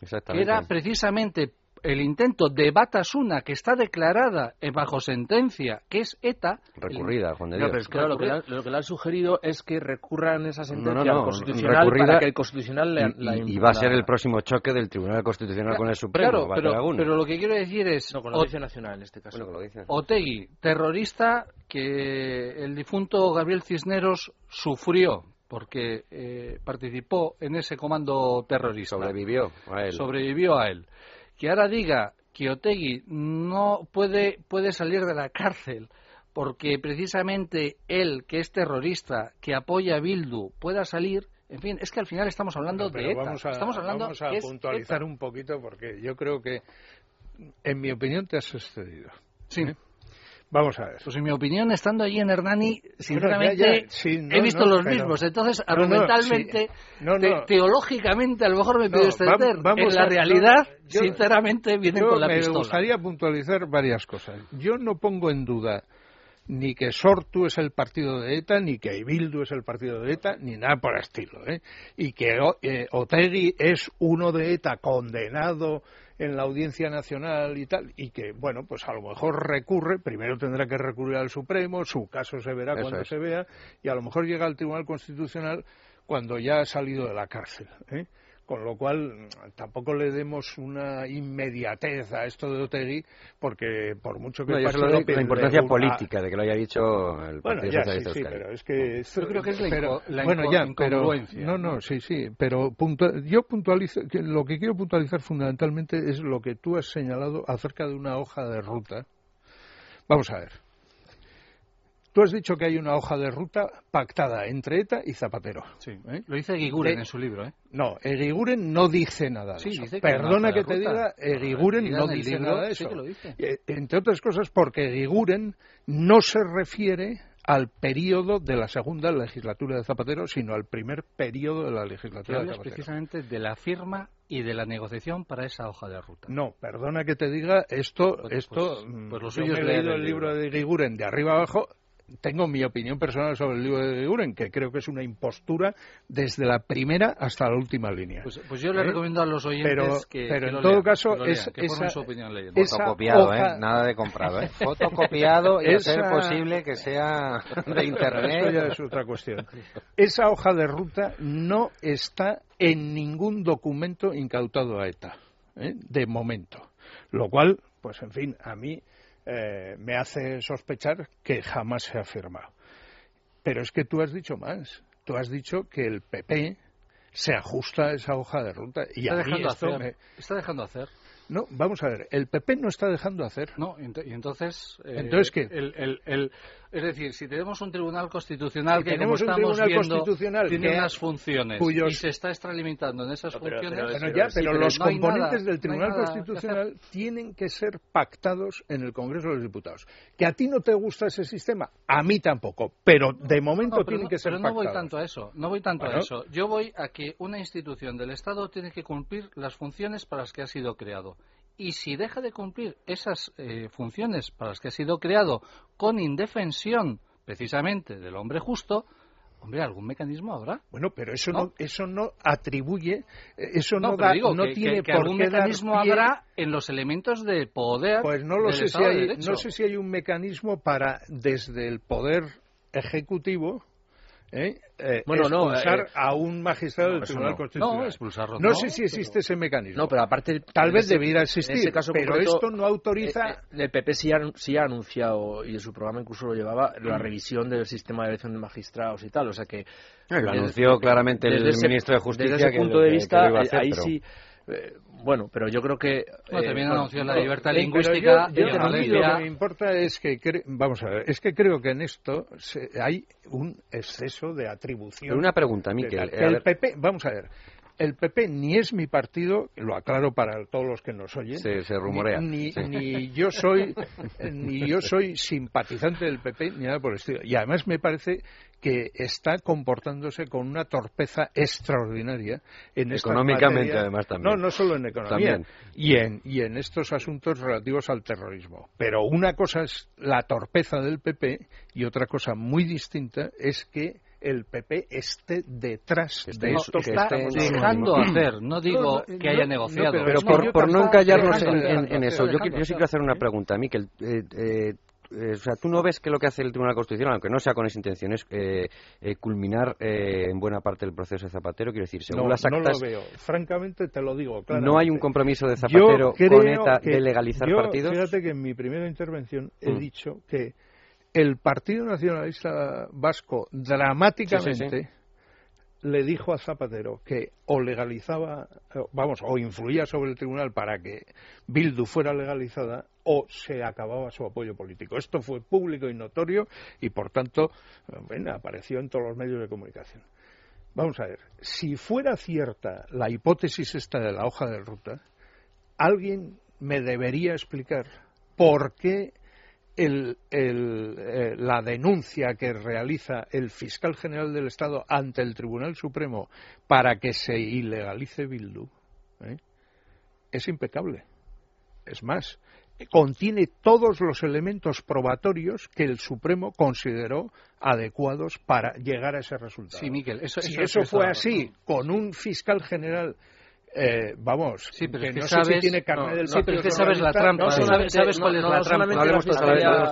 que era precisamente el intento de Batasuna, que está declarada bajo sentencia, que es ETA. Recurrida, Juan de Dios. No, pero es que lo, que le, lo que le han sugerido es que recurran esa sentencia no, no, no, al Constitucional para que el Constitucional la, y, la, y, va a ser el próximo choque del Tribunal Constitucional claro, con el Supremo. Claro, pero, pero, lo que quiero decir es. No, con la Audiencia Nacional en este caso. Bueno, con la Audiencia Otegui, terrorista que el difunto Gabriel Cisneros sufrió porque eh, participó en ese comando terrorista. Sobrevivió a él. Sobrevivió a él que ahora diga que Otegui no puede, puede salir de la cárcel porque precisamente él, que es terrorista, que apoya a Bildu, pueda salir, en fin, es que al final estamos hablando de ETA. Vamos a, estamos hablando vamos a puntualizar ETA. un poquito porque yo creo que, en mi opinión, te has excedido. Sí. ¿Eh? Vamos a ver. Pues en mi opinión, estando allí en Hernani, sinceramente, ya, ya, sí, no, he visto no, los pero- mismos. Entonces, No, argumentalmente, sí. Te- teológicamente, a lo mejor me pido extender. vamos en la a- realidad, yo- sinceramente, vienen Yo con la me pistola. gustaría puntualizar varias cosas. Yo no pongo en duda ni que Sortu es el partido de ETA, ni que Bildu es el partido de ETA, ni nada por el estilo. ¿eh? Y que eh, Otegui es uno de ETA condenado en la Audiencia Nacional y tal, y que, bueno, pues a lo mejor recurre, primero tendrá que recurrir al Supremo, su caso se verá Eso cuando es. se vea, y a lo mejor llega al Tribunal Constitucional cuando ya ha salido de la cárcel. ¿eh? Con lo cual, tampoco le demos una inmediatez a esto de Otegui, porque por mucho que No, la importancia política de que lo haya dicho el Bueno, Partido ya, sí, Socialista sí, pero es que... esto- Yo creo que es la pero- la bueno, ya, pero... incongruencia, No, ¿no? sí, sí, pero puntu- yo puntualizo, que lo que quiero puntualizar fundamentalmente es lo que tú has señalado acerca de una hoja de ruta. Vamos a ver. Tú has dicho que hay una hoja de ruta pactada entre ETA y Zapatero. Sí. ¿eh? Lo dice Guiguren De- en su libro, ¿eh? No, Eguiguren no dice nada de Sí, eso. dice que Perdona que te ruta. diga, Eguiguren no dice libro, nada de sí eso. que lo dice. Eh, Entre otras cosas porque Eguiguren no se refiere al periodo de la segunda legislatura de Zapatero, sino al primer periodo de la legislatura de Zapatero. precisamente de la firma y de la negociación para esa hoja de ruta. No, perdona que te diga esto, Pues- esto, pues- mm, pues lo yo suyo me he leído el libro libro. de Eguiguren de arriba abajo, tengo mi opinión personal sobre el libro de Eguiguren, que creo que es una impostura desde la primera hasta la última línea. Pues, pues yo le ¿Eh? recomiendo a los oyentes Pero- que, pero que en lo todo lean, caso que lo es- que esa- su opinión leyendo. Fotocopiado, hoja- ¿eh? Nada de comprado, ¿eh? [LAUGHS] Fotocopiado y Esa- posible que sea [LAUGHS] de Eso ya internet. es otra cuestión. Esa hoja de ruta no está en ningún documento incautado a ETA, ¿eh? de momento. Lo cual, pues en fin, a mí eh, me hace sospechar que jamás se ha firmado. Pero es que tú has dicho más. Tú has dicho que el PP se ajusta a esa hoja de ruta. Y Está dejando hacer. me- Está dejando hacer. No, vamos a ver. El PP no está dejando hacer. No, y entonces. eh, ¿Entonces qué? el- el- el- es decir, si tenemos un tribunal constitucional Si que, como estamos tribunal viendo, constitucional tiene que- unas funciones cuyos- y se está extralimitando en esas No, pero- funciones. pero- Bueno, ya, sí, pero los no componentes nada- del no Tribunal que Constitucional [LAUGHS] tienen que ser pactados en el Congreso de los Diputados. Que a ti no te gusta ese sistema, a mí tampoco, pero de momento No, pero tienen que ser pero no voy pactados. tanto a eso, no voy tanto Bueno. a eso. Yo voy a que una institución del Estado tiene que cumplir las funciones para las que ha sido creado. Y si deja de cumplir esas eh, funciones para las que ha sido creado con indefensión precisamente del hombre justo, hombre, algún mecanismo habrá. Bueno, pero eso ¿No? no, eso no atribuye, eh, eso no, da, digo no que, tiene que- que por algún qué dar mecanismo pie- habrá en los elementos de poder. Pues no lo sé si hay, no sé si hay un mecanismo para desde el poder ejecutivo ¿eh? Eh, Bueno, no, expulsar eh, a un magistrado no, del Tribunal no. Constitucional. No, expulsarlo. No sé si existe ese mecanismo. No, pero aparte. Tal en vez ese- debiera en existir, ese caso pero concreto, esto no autoriza. eh, eh, el PP sí ha, sí ha anunciado, y en su programa incluso lo llevaba, Mm. la revisión del sistema de elección de magistrados y tal. O sea que. Lo desde- anunció claramente el ese- ministro de Justicia Desde ese que punto lo- de que- que vista, lo hacer, ahí pero- sí. Eh, bueno, pero yo creo que... Bueno, eh, también bueno, la libertad Eh, lingüística pero yo- y yo- lo que me importa es que, cre- vamos a ver, es que creo que en esto se- hay un exceso de atribución. Pero una pregunta, Miquel. eh, el PP, vamos a ver, el PP ni es mi partido, lo aclaro para todos los que nos oyen. se, se rumorea. Ni, sí. ni yo soy ni yo soy simpatizante del PP ni nada por el estilo. Y además me parece que está comportándose con una torpeza extraordinaria en Económicamente, además, también. No, no solo en economía. También. Y en, y en estos asuntos relativos al terrorismo. Pero una cosa es la torpeza del PP y otra cosa muy distinta es que el PP esté detrás Que de esto que hablando. dejando hacer, no digo No, no, que haya no, negociado. no, Pero por, no encallarnos en, eso, yo, yo sí quiero hacer una ¿eh? pregunta, Miquel. Eh, eh, eh, o sea, tú no ves que lo que hace el Tribunal Constitucional, aunque no sea con esa intención, es eh, eh, culminar eh, en buena parte el proceso de Zapatero. Quiero decir, según No, las no actas, lo veo. Francamente te lo digo. no hay un compromiso de Zapatero con ETA que- de legalizar yo, partidos. Fíjate que en mi primera intervención he Mm. dicho que el Partido Nacionalista Vasco dramáticamente Sí, sí, le dijo a Zapatero que o legalizaba, eh, vamos, o influía sobre el tribunal para que Bildu fuera legalizada o se acababa su apoyo político. Esto fue público y notorio y, por tanto, eh, bueno, apareció en todos los medios de comunicación. Vamos a ver, si fuera cierta la hipótesis esta de la hoja de ruta, alguien me debería explicar por qué el- el, eh, la denuncia que realiza el fiscal general del Estado ante el Tribunal Supremo para que se ilegalice Bildu ¿eh? es impecable. Es más, contiene todos los elementos probatorios que el Supremo consideró adecuados para llegar a ese resultado. Sí, Miquel, eso, si eso- eso eso- fue así, con un fiscal general, eh, vamos, Sí, pero que es que no sabes, sé si tiene carne no, del sí, pero es que sabes la trampa, no, ¿sabes, sabes cuál es no, la no trampa? solamente Hablemos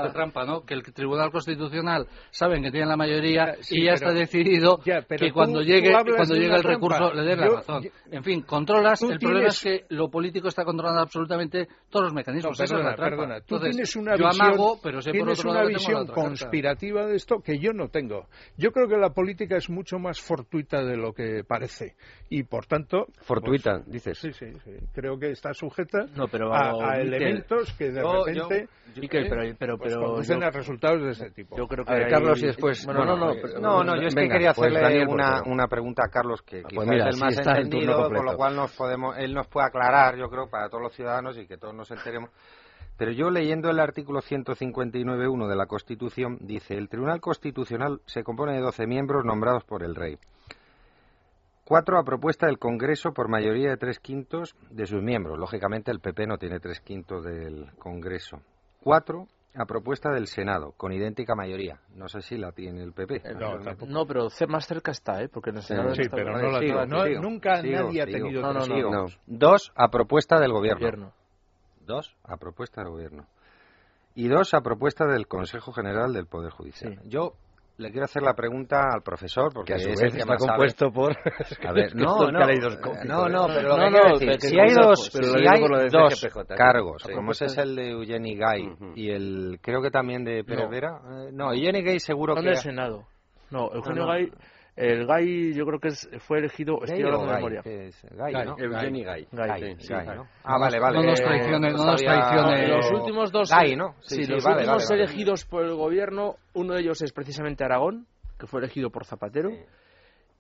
la trampa, ¿no? Que el Tribunal Constitucional saben que tiene la mayoría sí, y ya pero- está decidido ya, que tú- cuando tú llegue hablas cuando de llegue el recurso trampa. le den la Yo- razón. yo- en fin, controlas. Tú El problema es tienes- que lo político está controlando absolutamente todos los mecanismos. No, perdona, la trampa. perdona. Tú Entonces, tienes una yo visión, amago, pero sé por tienes otro una lado visión conspirativa de esto que yo no tengo. Yo creo que la política es mucho más fortuita de lo que parece y por tanto Fortuita, pues, dices. sí, sí, sí. Creo que está sujeta No, pero, a, a Miquel, elementos que de yo- repente Miquel, pero, pero, pues, pero conducen yo, a resultados de ese tipo. yo creo que A ver, hay- Carlos, y después- Bueno, bueno, no, no, eh, pero- No, no, yo es que quería pues hacerle Daniel, una, una pregunta a Carlos que Pues quizás mira, es el sí más en turno entendido, con completo. lo cual nos podemos, él nos puede aclarar, yo creo, para todos los ciudadanos y que todos nos enteremos. Pero yo leyendo el artículo 159.1 de la Constitución, dice, el Tribunal Constitucional se compone de 12 miembros nombrados por el Rey. Cuatro a propuesta del Congreso por mayoría de tres quintos de sus miembros. Lógicamente el PP no tiene tres quintos del Congreso. Cuatro a propuesta del Senado, con idéntica mayoría. No sé si la tiene el PP. Eh, No. No, pero más cerca está, ¿eh? Porque en el Senado Sí, está- pero no la sigo, tiene. No, sigo, nunca sigo, nadie ha tenido No, no, tres no. Sigo. No. Dos a propuesta del Gobierno. gobierno. Dos a propuesta del Gobierno. Y dos a propuesta del Consejo General del Poder Judicial. Sí. Yo le quiero hacer la pregunta al profesor, porque que a su es vez el que está más sabe. compuesto por... A ver, [LAUGHS] no, no, no, ¿eh? no, pero lo No, que no, quiero decir, si hay dos, si hay dos CGPJ, tío. cargos, como ese es el de Eugeni Gay y el, creo que también de Pérez No. Vera, eh, no, Eugeni Gay seguro que... del Senado. No, Eugenio no. Gay, el Gay yo creo que es, fue elegido, Gay estoy hablando de memoria. ¿qué es? ¿no? Gay, Gay, sí. Ah, vale, vale. No nos eh, traicione, no nos traicione. Los Eh, últimos dos, Gay, ¿no? Sí, Sí, sí, los vale, últimos vale, vale. elegidos por el gobierno, uno de ellos es precisamente Aragón, que fue elegido por Zapatero, Sí.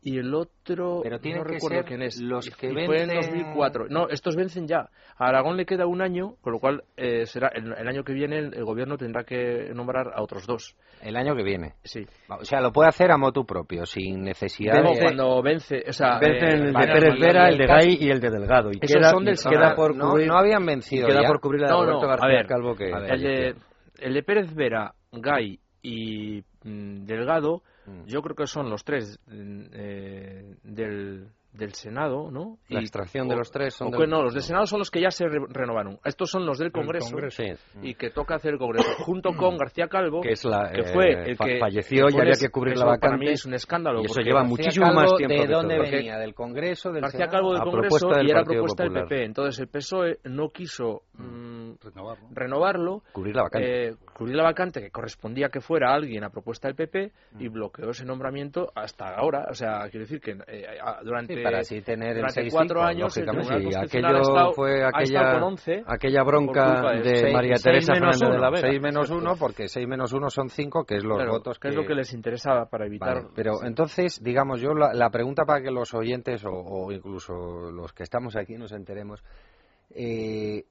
Y el otro Pero tienen no que recuerdo ser quién es. los que y fue en vencen- 2004. No, estos vencen ya. A Aragón le queda un año, con lo cual eh, será el, el año que viene el, el gobierno tendrá que nombrar a otros dos. El año que viene. Sí. O sea, lo puede hacer a motu propio, sin necesidad Luego, de... cuando vence, o sea, Vencen eh, el de vale, Pérez Vera, el de Gay y el de Delgado. Y Esos queda, son del queda por no, cubrir, no habían y vencido queda ya. por cubrir la de No, Roberto no, a García ver, Calvo que... a ver. el de, el de Pérez Vera, Gay y mm, Delgado, Mm. yo creo que son los tres mm, eh, del, del Senado, ¿no? La Y- extracción de los tres son o del- no, los del Senado son los que ya se re- renovaron. Estos son los del Congreso, Congreso. Sí. y que toca hacer el Congreso, [COUGHS] junto con García Calvo, que es la que eh, fue el fa- que falleció y había que cubrir eso la Para mí vacante es un escándalo. y eso lleva García muchísimo Calvo, más tiempo ¿De dónde venía? ¿Del Congreso? Del García Senado? Calvo del A Congreso propuesta del y era propuesta del PP. Entonces el PSOE E no quiso mm, Renovarlo. renovarlo, Cubrir la vacante. eh, cubrir la vacante que correspondía que fuera alguien a propuesta del PP Mm. y bloqueó ese nombramiento hasta ahora. O sea, quiero decir que eh, durante, Sí, para así tener el durante 6-5, cuatro años el sí, ha aquello estado- fue ha aquella, con 11 aquella bronca de María Teresa Fernández de la uno, Vega. seis menos uno, porque 6 menos 1 son 5, que es los Claro, votos que es lo que les interesaba para evitar. Vale, pero entonces, digamos, yo la, la pregunta para que los oyentes o, o incluso los que estamos aquí nos enteremos, eh,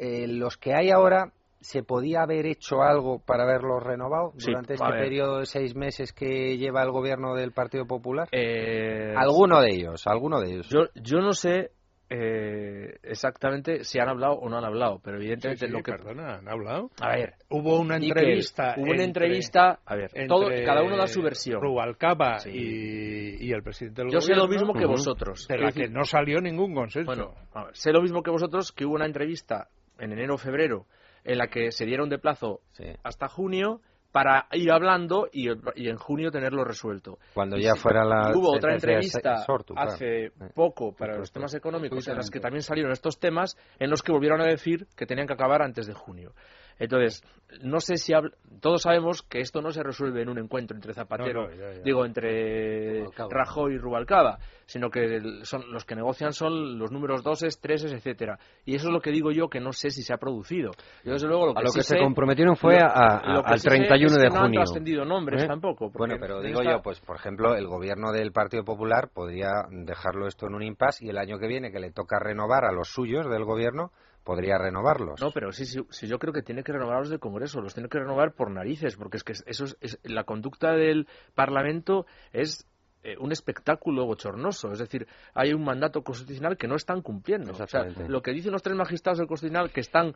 eh, los que hay ahora, ¿se podía haber hecho algo para haberlos renovado Sí, durante este periodo de seis meses que lleva el gobierno del Partido Popular? Eh, alguno de ellos, alguno de ellos. Yo, yo no sé eh, exactamente si han hablado o no han hablado, pero evidentemente Sí, sí, lo que... perdona, ¿han hablado? A ver, Hubo una entrevista. hubo una entre- entrevista, a ver, todo, cada uno da su versión. Rubalcaba Sí. y, y el presidente del Yo sé lo mismo que vosotros. De la que no salió ningún consenso. Bueno, a ver, sé lo mismo que vosotros, que hubo una entrevista en enero o febrero en la que se dieron de plazo Sí, hasta junio para ir hablando y, y en junio tenerlo resuelto. cuando Y ya sí, fuera la. Hubo otra entrevista Sortu, claro. hace Sí. poco para los temas económicos en las que también salieron estos temas en los que volvieron a decir que tenían que acabar antes de junio. Entonces, no sé si habl- todos sabemos que esto no se resuelve en un encuentro entre Zapatero, No, no, ya, ya. digo, entre Rubalcaba. Rajoy y Rubalcaba, sino que son los que negocian son los números doses, treses, etcétera. Y eso es lo que digo yo que no sé si se ha producido. Yo desde luego lo que A lo sí que se comprometieron fue lo- a- al sí sé 31 es de que No han junio. trascendido nombres ¿Eh? tampoco. Bueno, pero digo esta- yo, pues por ejemplo, el gobierno del Partido Popular podría dejarlo esto en un impasse y el año que viene, que le toca renovar a los suyos del gobierno, podría renovarlos. No, pero sí, sí, sí, yo creo que tiene que renovarlos del Congreso, los tiene que renovar por narices, porque es que eso es, es- la conducta del Parlamento es eh, un espectáculo bochornoso, es decir, hay un mandato constitucional que no están cumpliendo. O sea, Exactamente. lo que dicen los tres magistrados del Constitucional que están, eh,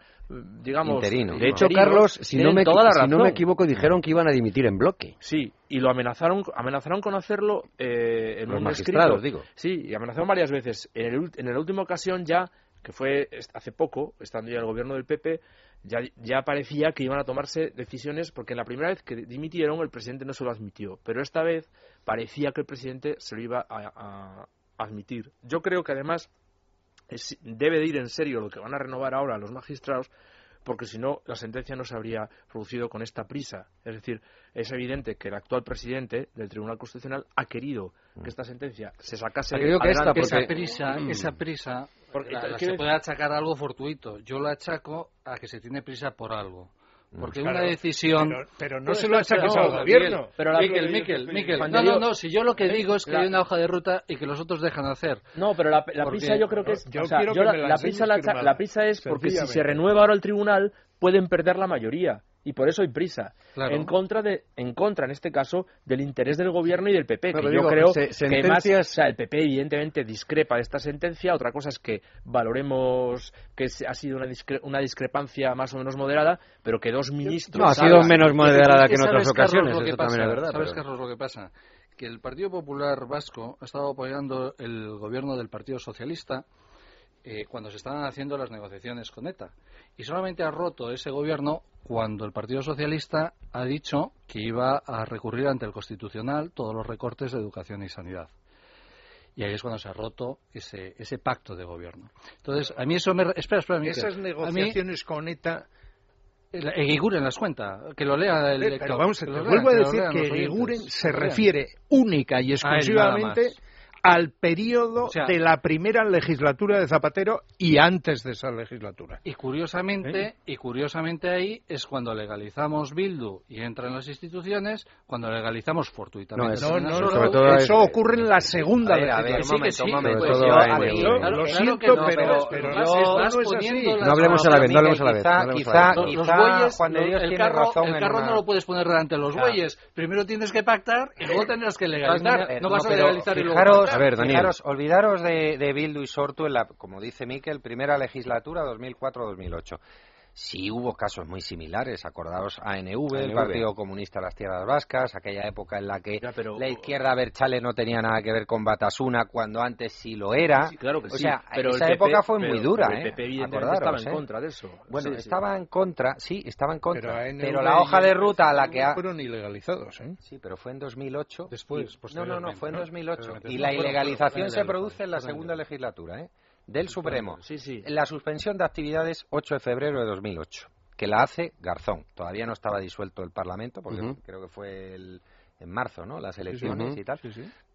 digamos, Interinos, De hecho, Carlos, si no, me, si no me equivoco, dijeron que iban a dimitir en bloque. Sí, y lo amenazaron, amenazaron con hacerlo eh, en Los un magistrados, escrito. digo. Sí, y amenazaron varias veces. En, el en la última ocasión ya, que fue hace poco, estando ya el gobierno del PP, ya, ya parecía que iban a tomarse decisiones, porque en la primera vez que dimitieron el presidente no se lo admitió, pero esta vez parecía que el presidente se lo iba a, a admitir. Yo creo que además es- debe de ir en serio lo que van a renovar ahora los magistrados, porque si no, la sentencia no se habría producido con esta prisa. Es decir, es evidente que el actual presidente del Tribunal Constitucional ha querido que esta sentencia se sacase creo que. Esa prisa, Mm. esa prisa, Porque, la- se puede achacar a algo fortuito. Yo la achaco a que se tiene prisa por algo. Porque Claro, una decisión... Pero, pero no se lo achaques no, al gobierno. Pero la- Miquel, Miquel, Miquel. No, no, no, si yo lo que digo es que la- hay una hoja de ruta y que los otros dejan hacer. No, pero la, la prisa yo creo que es. Yo o sea, quiero yo que la, me la la enseñes prisa la, prisa es porque si se renueva ahora el tribunal pueden perder la mayoría y por eso hay prisa Claro. en contra de en contra en este caso del interés del gobierno y del PP Pero que yo creo se- que más sentencias- o sea el PP evidentemente discrepa de esta sentencia otra cosa es que valoremos que se- ha sido una, discre- una discrepancia más o menos moderada pero que dos ministros No, ha sido salgan- menos moderada que en otras ¿sabes, Carlos, ocasiones, lo que eso también pasa? es verdad. ¿Sabes, pero- Carlos, lo que pasa? Que el Partido Popular Vasco ha estado apoyando el gobierno del Partido Socialista eh, cuando se estaban haciendo las negociaciones con ETA. Y solamente ha roto ese gobierno cuando el Partido Socialista ha dicho que iba a recurrir ante el Constitucional todos los recortes de educación y sanidad. Y ahí es cuando se ha roto ese, ese pacto de gobierno. Entonces, a mí eso me... Espera, espera, Miquel. Esas mí, negociaciones con ETA. Eguiguren las cuenta, que lo lea el Eh, pero vamos, a- vuelvo a que decir que que se lo lean. refiere única y exclusivamente. Al periodo O sea- de la primera legislatura de Zapatero y antes de esa legislatura. Y curiosamente, y curiosamente ahí es cuando legalizamos Bildu y entra en las instituciones, cuando legalizamos fortuitamente. No, No, no, sobre no, todo eso es- ocurre en la segunda legislatura. Pues lo claro siento, pero, no, es así. hablemos a la vez, no hablemos a la vez. Quizá, quizá, lo- Dios el tiene carro, razón el carro no lo puedes poner delante de los bueyes. Primero tienes que pactar y luego tendrás que legalizar. Eh, No vas a legalizar y luego. A ver, Daniel. olvidaros de, de Bildu y Sortu en la, como dice Miquel, primera legislatura 2004-2008. Sí hubo casos muy similares, acordaos ANV, el ANV. Partido Comunista de las Tierras Vascas, aquella época en la que Ya, pero- la izquierda Berchale no tenía nada que ver con Batasuna, cuando antes sí lo era. Sí, claro que o sí, sea, pero el esa PP época fue pero- muy dura, pero el ¿eh? PP evidentemente Acordaros, estaba en ¿eh? contra de eso. Bueno, Sí, sí. estaba en contra, sí, estaba en contra. Pero ANV Pero la hoja de ruta a la que ha... fueron ilegalizados, ¿eh? Sí, pero fue en 2008. Después, Y- No, no, no, fue en ¿no? 2008. Posteriormente. Y la ilegalización se produce en la segunda legislatura, ¿eh? Del Supremo. Sí, sí. La suspensión de actividades 8 de febrero de 2008, que la hace Garzón. Todavía no estaba disuelto el Parlamento, porque creo que fue el- en marzo, ¿no? Las elecciones y tal.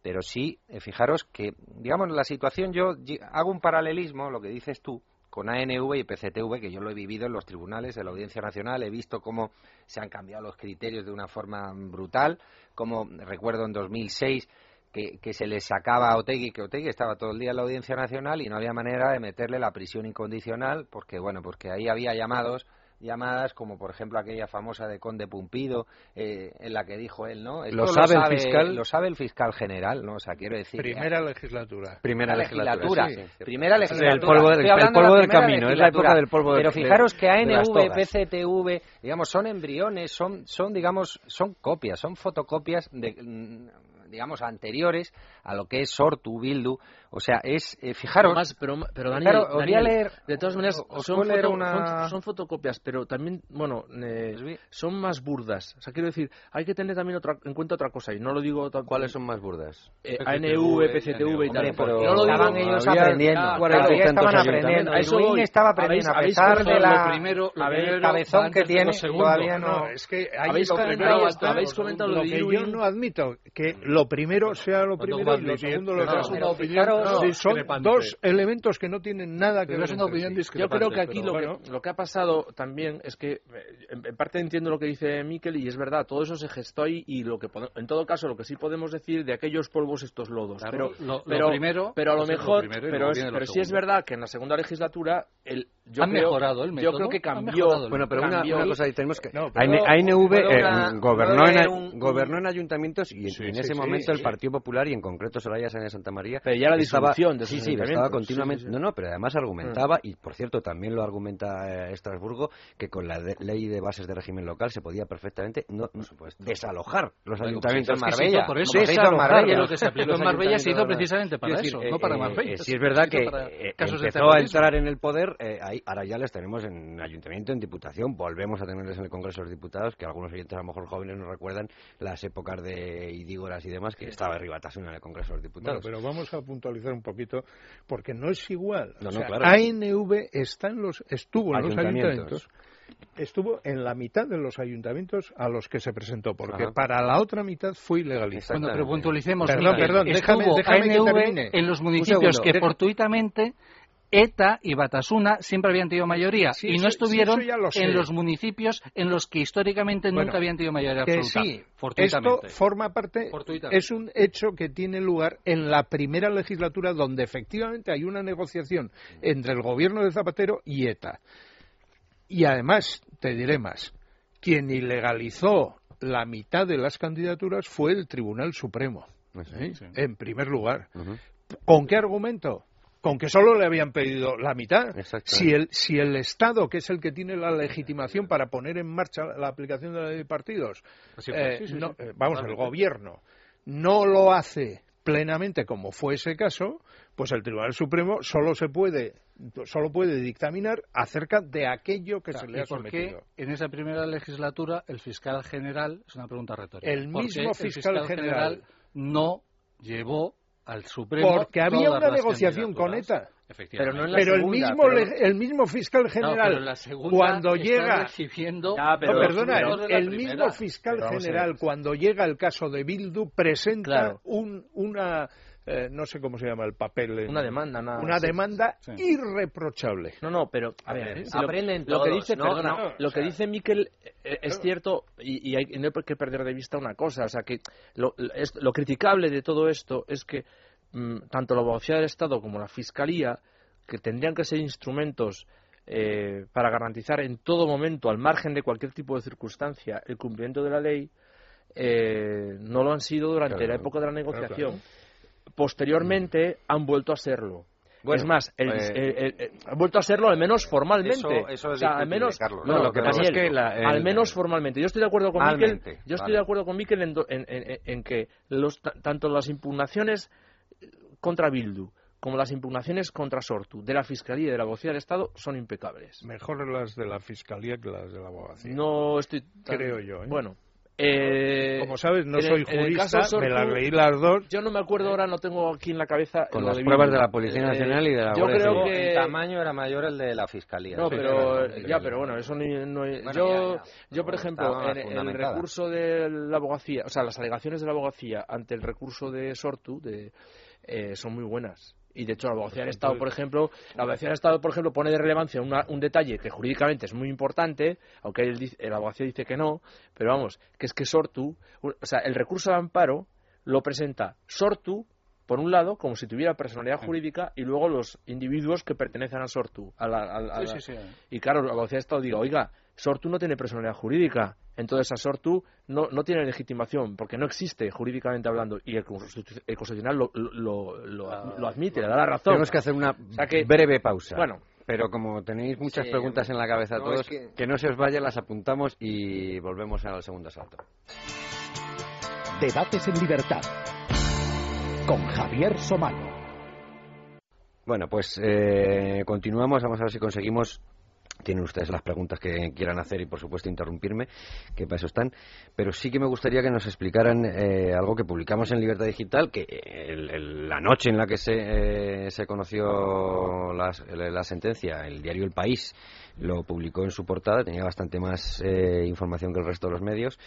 Pero sí, eh, fijaros que, digamos, la situación, yo hago un paralelismo, lo que dices tú, con ANV y PCTV, que yo lo he vivido en los tribunales, en la Audiencia Nacional, he visto cómo se han cambiado los criterios de una forma brutal, como recuerdo en 2006 que, que se le sacaba a Otegui, que Otegui estaba todo el día en la Audiencia Nacional y no había manera de meterle la prisión incondicional, porque, bueno, porque ahí había llamados llamadas como por ejemplo aquella famosa de Conde Pumpido eh, en la que dijo él no Esto ¿Lo sabe el fiscal? lo sabe el fiscal general no o sea quiero decir Primera legislatura. Primera legislatura, sí, sí, cierto. primera El legislatura. polvo del- el de polvo del camino, es la época del polvo de- Pero de- fijaros que ANV. PCTV, digamos, son embriones, son, son digamos, son copias, son fotocopias de, mm, digamos, anteriores a lo que es Sortu, Bildu. O sea, es, eh, fijaros, Más, pero, pero Daniel, Claro, os voy a Daniel, leer- de todas maneras, os son, foto- una- son, son fotocopias, pero también, bueno, eh, vi- son más burdas. O sea, quiero decir, hay que tener también otra, en cuenta otra cosa, y no lo digo... tan- ¿Cuáles son más burdas? eh, ANV, PCTV y tal. Hombre, pero no lo digo, estaban ellos había aprendiendo. Todavía tantos estaban aprendiendo. A eso voy. estaba Habéis- aprendiendo a pesar de lo la, primero- lo a ver, el primero cabezón que lo tiene. Todavía no. No, es que ahí Habéis está, comentado- ahí está. habéis comentado lo lo de que yo no admito que lo primero sea lo primero y lo segundo lo es una opinión son dos elementos que no tienen nada que ver es una entre opinión. Yo creo que aquí lo, que, lo que ha pasado también es que, eh, en, parte entiendo lo que dice Miquel y es verdad, todo eso se gestó ahí y lo que en todo caso lo que sí podemos decir de aquellos polvos estos lodos. Claro, pero, lo- lo pero, primero, pero a lo es lo mejor, y pero, es- lo pero sí es verdad que en la segunda legislatura el, yo Han creo, mejorado el Yo método, creo que cambió. Bueno, pero una, cambió una cosa ahí tenemos que... No, pero- ANV ¿Puedo eh, una- gobernó, en, leer un- gobernó en ayuntamientos y, en- Sí, y en sí, ese sí, momento el. Partido Popular y en concreto Soraya Sáenz de Santa María Pero ya la estaba- disolución de sí, sí, estaba continuamente Sí, sí, sí. no no pero además argumentaba y por cierto también lo argumenta eh, Estrasburgo que con la de- ley de bases de régimen local se podía perfectamente no, desalojar los Bueno, ayuntamientos pues en hizo Marbella por eso, Desalojar se hizo en Marbella. Lo que se aplicó los en Marbella se hizo precisamente para eso, no para eh, Marbella. eh, sí es verdad que eh, empezó a entrar en el poder eh, ahora ya les tenemos en ayuntamiento en diputación volvemos a tenerles en el Congreso de los Diputados que algunos oyentes a lo mejor jóvenes no recuerdan las épocas de Idígoras y demás que estaba Ribatasuna en el Congreso de los Bueno, Diputados pero vamos a puntualizar un poquito porque no es igual. No, O no, sea, claro. ANV está en los, estuvo en los Ayuntamientos. estuvo en la mitad de los ayuntamientos a los que se presentó, porque Ajá. para la otra mitad fue ilegalizado. Bueno, pero puntualicemos. Perdón, perdón, déjame- Estuvo déjame que ANV termine. en los municipios segundo, que deja- fortuitamente ETA y Batasuna siempre habían tenido mayoría Sí, y no sí, estuvieron lo en los municipios en los que históricamente Bueno, nunca habían tenido mayoría que absoluta. sí, esto forma parte, es un hecho que tiene lugar en la primera legislatura donde efectivamente hay una negociación entre el gobierno de Zapatero y ETA. Y además, te diré más, quien ilegalizó la mitad de las candidaturas fue el Tribunal Supremo, ¿eh? Sí. en primer lugar. ¿Con qué argumento? Con que solo le habían pedido la mitad. Exacto. Si el, si el Estado, que es el que tiene la legitimación para poner en marcha la aplicación de la ley de partidos, Así fue. eh, Sí, sí, no- sí. eh, vamos, el gobierno no lo hace plenamente como fue ese caso, pues el Tribunal Supremo solo se puede solo puede dictaminar acerca de aquello que se le ¿Y ha por qué sometido. en esa primera legislatura el fiscal general, es una pregunta retórica, El ¿por qué mismo el fiscal general no llevó al Supremo Porque había todas una las negociación con? ETA. Efectivamente. Pero no en la Pero el segunda, mismo pero- el mismo fiscal No, general pero en la segunda cuando llega recibiendo Ya, pero- No, perdona, el, el mismo fiscal Pero general, cuando llega el caso de Bildu, presenta Claro. un, una, eh, no sé cómo se llama el papel, en- Una demanda, nada. una sí. demanda Sí. irreprochable. No, no, pero a ver, ver, si lo- aprenden lo, que dice, ¿no? perdona, No, lo o que sea, dice Miquel eh, es cierto y, y hay, y no hay que perder de vista una cosa, o sea que lo, es- lo criticable de todo esto es que mm, tanto la abogacía del Estado como la Fiscalía, que tendrían que ser instrumentos eh, para garantizar en todo momento, al margen de cualquier tipo de circunstancia, el cumplimiento de la ley, eh, no lo han sido durante Claro, la época de la claro, negociación. Posteriormente han vuelto a serlo. Bueno, es más, el- eh, el- el- el- han vuelto a serlo al menos formalmente. Eso- eso es o sea, al menos, Carlos. no, No, lo que pasa Daniel, es que la- el- al menos formalmente. Yo estoy de acuerdo con Miquel. Yo estoy vale. de acuerdo con Miquel en, do- en- en- en que los, ta- tanto las impugnaciones contra Bildu como las impugnaciones contra Sortu de la Fiscalía y de la Abogacía del Estado son impecables. Mejor las de la fiscalía que las de la abogacía. No estoy tan- Creo yo, ¿eh? Bueno, Eh, Como sabes, no soy el jurista, me las leí las dos. Yo no me acuerdo ahora, no tengo aquí en la cabeza. Con las de pruebas de la Policía Eh, Nacional y de la Yo Guardia creo Civil. que. El tamaño era mayor el de la fiscalía. No, pero ya, pero bueno, eso no, no- Bueno, yo, ya, ya. yo por ejemplo, en, en el recurso de la abogacía, o sea, las alegaciones de la abogacía ante el recurso de Sortu de, eh, son muy buenas. Y de hecho, la abogacía del Estado, por ejemplo, la abogacía del Estado, por ejemplo, pone de relevancia una- un detalle que jurídicamente es muy importante, aunque dice- la abogacía dice que no, pero vamos, que es que Sortu, o sea, el recurso de amparo lo presenta Sortu por un lado, como si tuviera personalidad jurídica, y luego los individuos que pertenecen a Sortu. A la, a la- a la- Sí, sí, sí. y claro, la abogacía de Estado diga, oiga, Sortu no tiene personalidad jurídica, entonces a Sortu no, no tiene legitimación, porque no existe jurídicamente hablando, y el, el Constitucional lo, lo, lo- lo admite, le da la razón. Tenemos que hacer una sea que- breve pausa. Bueno. Pero como tenéis muchas Sí, preguntas en la cabeza no, todos, es que- que... no se os vaya, las apuntamos y volvemos al segundo salto. Debates en libertad. Con Javier Somano. Bueno, pues eh, continuamos. Vamos a ver si conseguimos. Tienen ustedes las preguntas que quieran hacer y, por supuesto, interrumpirme, que para eso están. Pero sí que me gustaría que nos explicaran eh, algo que publicamos en Libertad Digital, que el- el- la noche en la que se, eh, se conoció la, sentencia, el diario El País lo publicó en su portada, tenía bastante más eh, información que el resto de los medios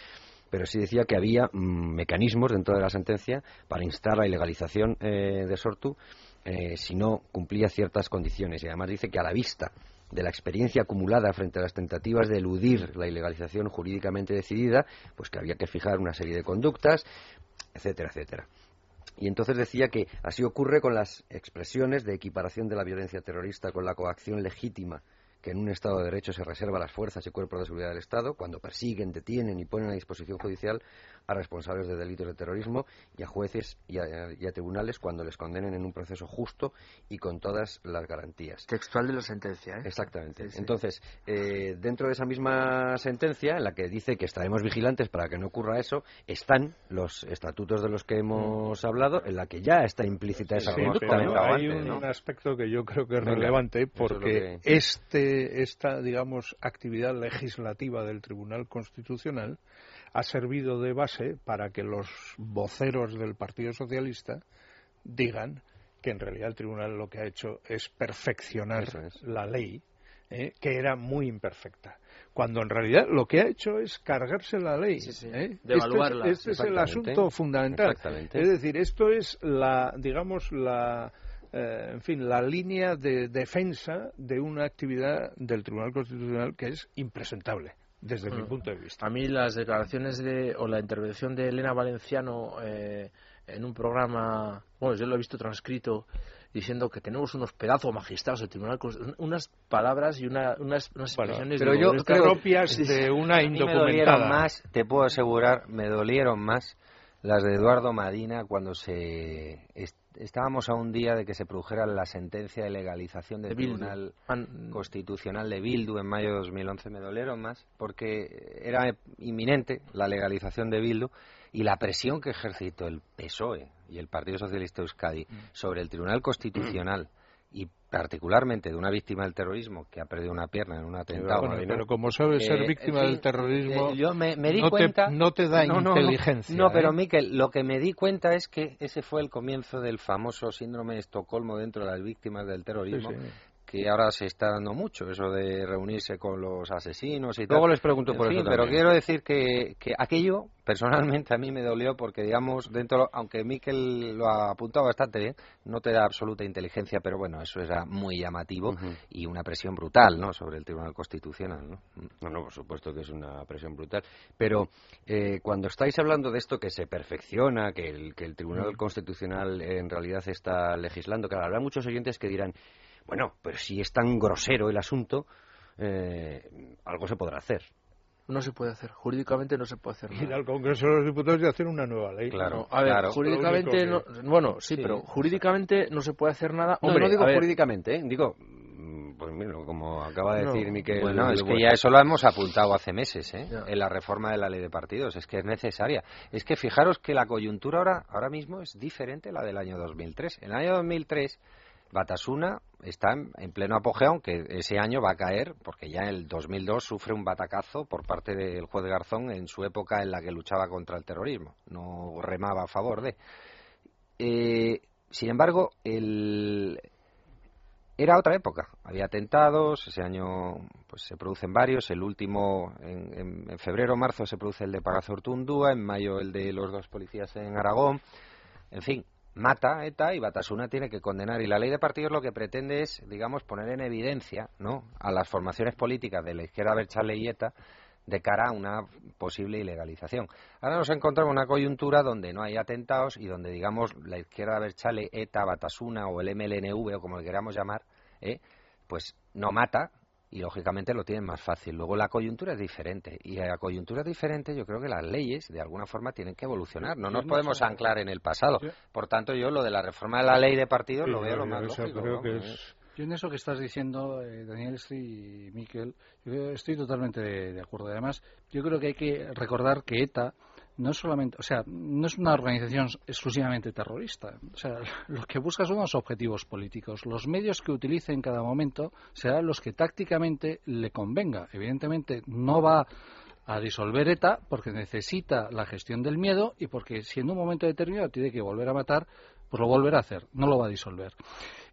pero sí decía que había mm, mecanismos dentro de la sentencia para instar la ilegalización eh, de Sortu eh, si no cumplía ciertas condiciones. Y además dice que a la vista de la experiencia acumulada frente a las tentativas de eludir la ilegalización jurídicamente decidida, pues que había que fijar una serie de conductas, etcétera, etcétera. Y entonces decía que así ocurre con las expresiones de equiparación de la violencia terrorista con la coacción legítima que en un Estado de Derecho se reserva a las fuerzas y cuerpos de seguridad del Estado cuando persiguen, detienen y ponen a disposición judicial a responsables de delitos de terrorismo y a jueces y a, y a tribunales cuando les condenen en un proceso justo y con todas las garantías. Textual de la sentencia, ¿eh? Exactamente. Sí, sí. Entonces, eh, dentro de esa misma sentencia, en la que dice que estaremos vigilantes para que no ocurra eso, están los estatutos de los que hemos hablado, en la que ya está implícita esa Sí, conducta. hay un ¿no? aspecto que yo creo que es Venga, relevante es porque que- este, esta, digamos, actividad legislativa del Tribunal Constitucional ha servido de base para que los voceros del Partido Socialista digan que en realidad el Tribunal lo que ha hecho es perfeccionar es. la ley, ¿eh? que era muy imperfecta. Cuando en realidad lo que ha hecho es cargarse la ley. Sí, sí, ¿eh? devaluarla. Este es, este es el asunto fundamental. Exactamente. Es decir, esto es la, digamos, la, eh, en fin, la línea de defensa de una actividad del Tribunal Constitucional que es impresentable desde mi Mm. punto de vista. A mí las declaraciones de, o la intervención de Elena Valenciano eh, en un programa, bueno, yo lo he visto transcrito, diciendo que tenemos unos pedazos magistrados del Tribunal Constitucional, unas palabras y una- unas, unas Bueno, expresiones pero de yo creo- propias de una [LAUGHS] A mí me dolieron indocumentada. más, te puedo asegurar, me dolieron más las de Eduardo Madina cuando se estábamos a un día de que se produjera la sentencia de legalización del De. Tribunal An- Constitucional de Bildu en mayo de 2011 me dolieron más porque era inminente la legalización de Bildu y la presión que ejercitó el PSOE y el Partido Socialista de Euskadi Mm. sobre el Tribunal Constitucional y particularmente de una víctima del terrorismo que ha perdido una pierna en un atentado. Bueno, pero como sabes, ser eh, víctima del terrorismo eh, yo me, me di no, cuenta te, no te da [LAUGHS] no, no, no. inteligencia. No, pero ¿eh? Miquel, lo que me di cuenta es que ese fue el comienzo del famoso síndrome de Estocolmo dentro de las víctimas del terrorismo, Sí, sí. Que ahora se está dando mucho, eso de reunirse con los asesinos y Luego tal. les pregunto En por fin, eso pero quiero decir que, que aquello personalmente a mí me dolió porque digamos dentro aunque Miquel lo ha apuntado bastante bien no te da absoluta inteligencia pero bueno eso era muy llamativo y una presión brutal no sobre el Tribunal Constitucional no No, no, por supuesto que es una presión brutal. Pero eh, cuando estáis hablando de esto que se perfecciona, que el, que el Tribunal Constitucional en realidad está legislando, claro, habrá muchos oyentes que dirán, bueno, pero si es tan grosero el asunto, eh, algo se podrá hacer. No se puede hacer, jurídicamente no se puede hacer Ir nada. al Congreso de los Diputados y hacer una nueva ley. Claro. No, a ver, claro. jurídicamente, no, bueno, sí, Sí, pero jurídicamente no se puede hacer nada. No, Hombre, no digo a ver, jurídicamente, ¿eh? digo, mm, pues mira, como acaba de No, decir Miquel. Bueno, es que Bueno, ya eso lo hemos apuntado hace meses, ¿eh? En la reforma de la ley de partidos. Es que es necesaria. Es que fijaros que la coyuntura ahora, ahora mismo es diferente a la del año 2003. En el año 2003, Batasuna está en, pleno apogeo, aunque ese año va a caer, porque ya en el 2002 sufre un batacazo por parte del juez Garzón en su época en la que luchaba contra el terrorismo, no remaba a favor de. Eh, sin embargo, el, era otra época. Había atentados, ese año pues se producen varios, el último en, en, febrero o marzo se produce el de Pagazortundúa, en mayo el de los dos policías en Aragón. En fin, mata ETA y Batasuna tiene que condenar. Y la ley de partidos lo que pretende es, digamos, poner en evidencia ¿no? a las formaciones políticas de la izquierda Berchale y ETA de cara a una posible ilegalización. Ahora nos encontramos en una coyuntura donde no hay atentados y donde, digamos, la izquierda Berchale, ETA, Batasuna o el MLNV o como le queramos llamar, ¿eh? pues no mata, y lógicamente lo tienen más fácil. Luego la coyuntura es diferente y a la coyuntura es diferente yo creo que las leyes de alguna forma tienen que evolucionar. No nos podemos anclar en el pasado. Por tanto, yo lo de la reforma de la ley de partidos lo veo lo más lógico. Yo en eso que estás diciendo, eh, Daniel y Miquel, yo estoy totalmente de, de acuerdo. Además, yo creo que hay que recordar que ETA no solamente, o sea, no es una organización exclusivamente terrorista. O sea, [LAUGHS] lo que busca son los objetivos políticos. Los medios que utilice en cada momento serán los que tácticamente le convenga. Evidentemente, no va a disolver ETA porque necesita la gestión del miedo y porque si en un momento determinado tiene que volver a matar, pues lo volverá a hacer, no lo va a disolver.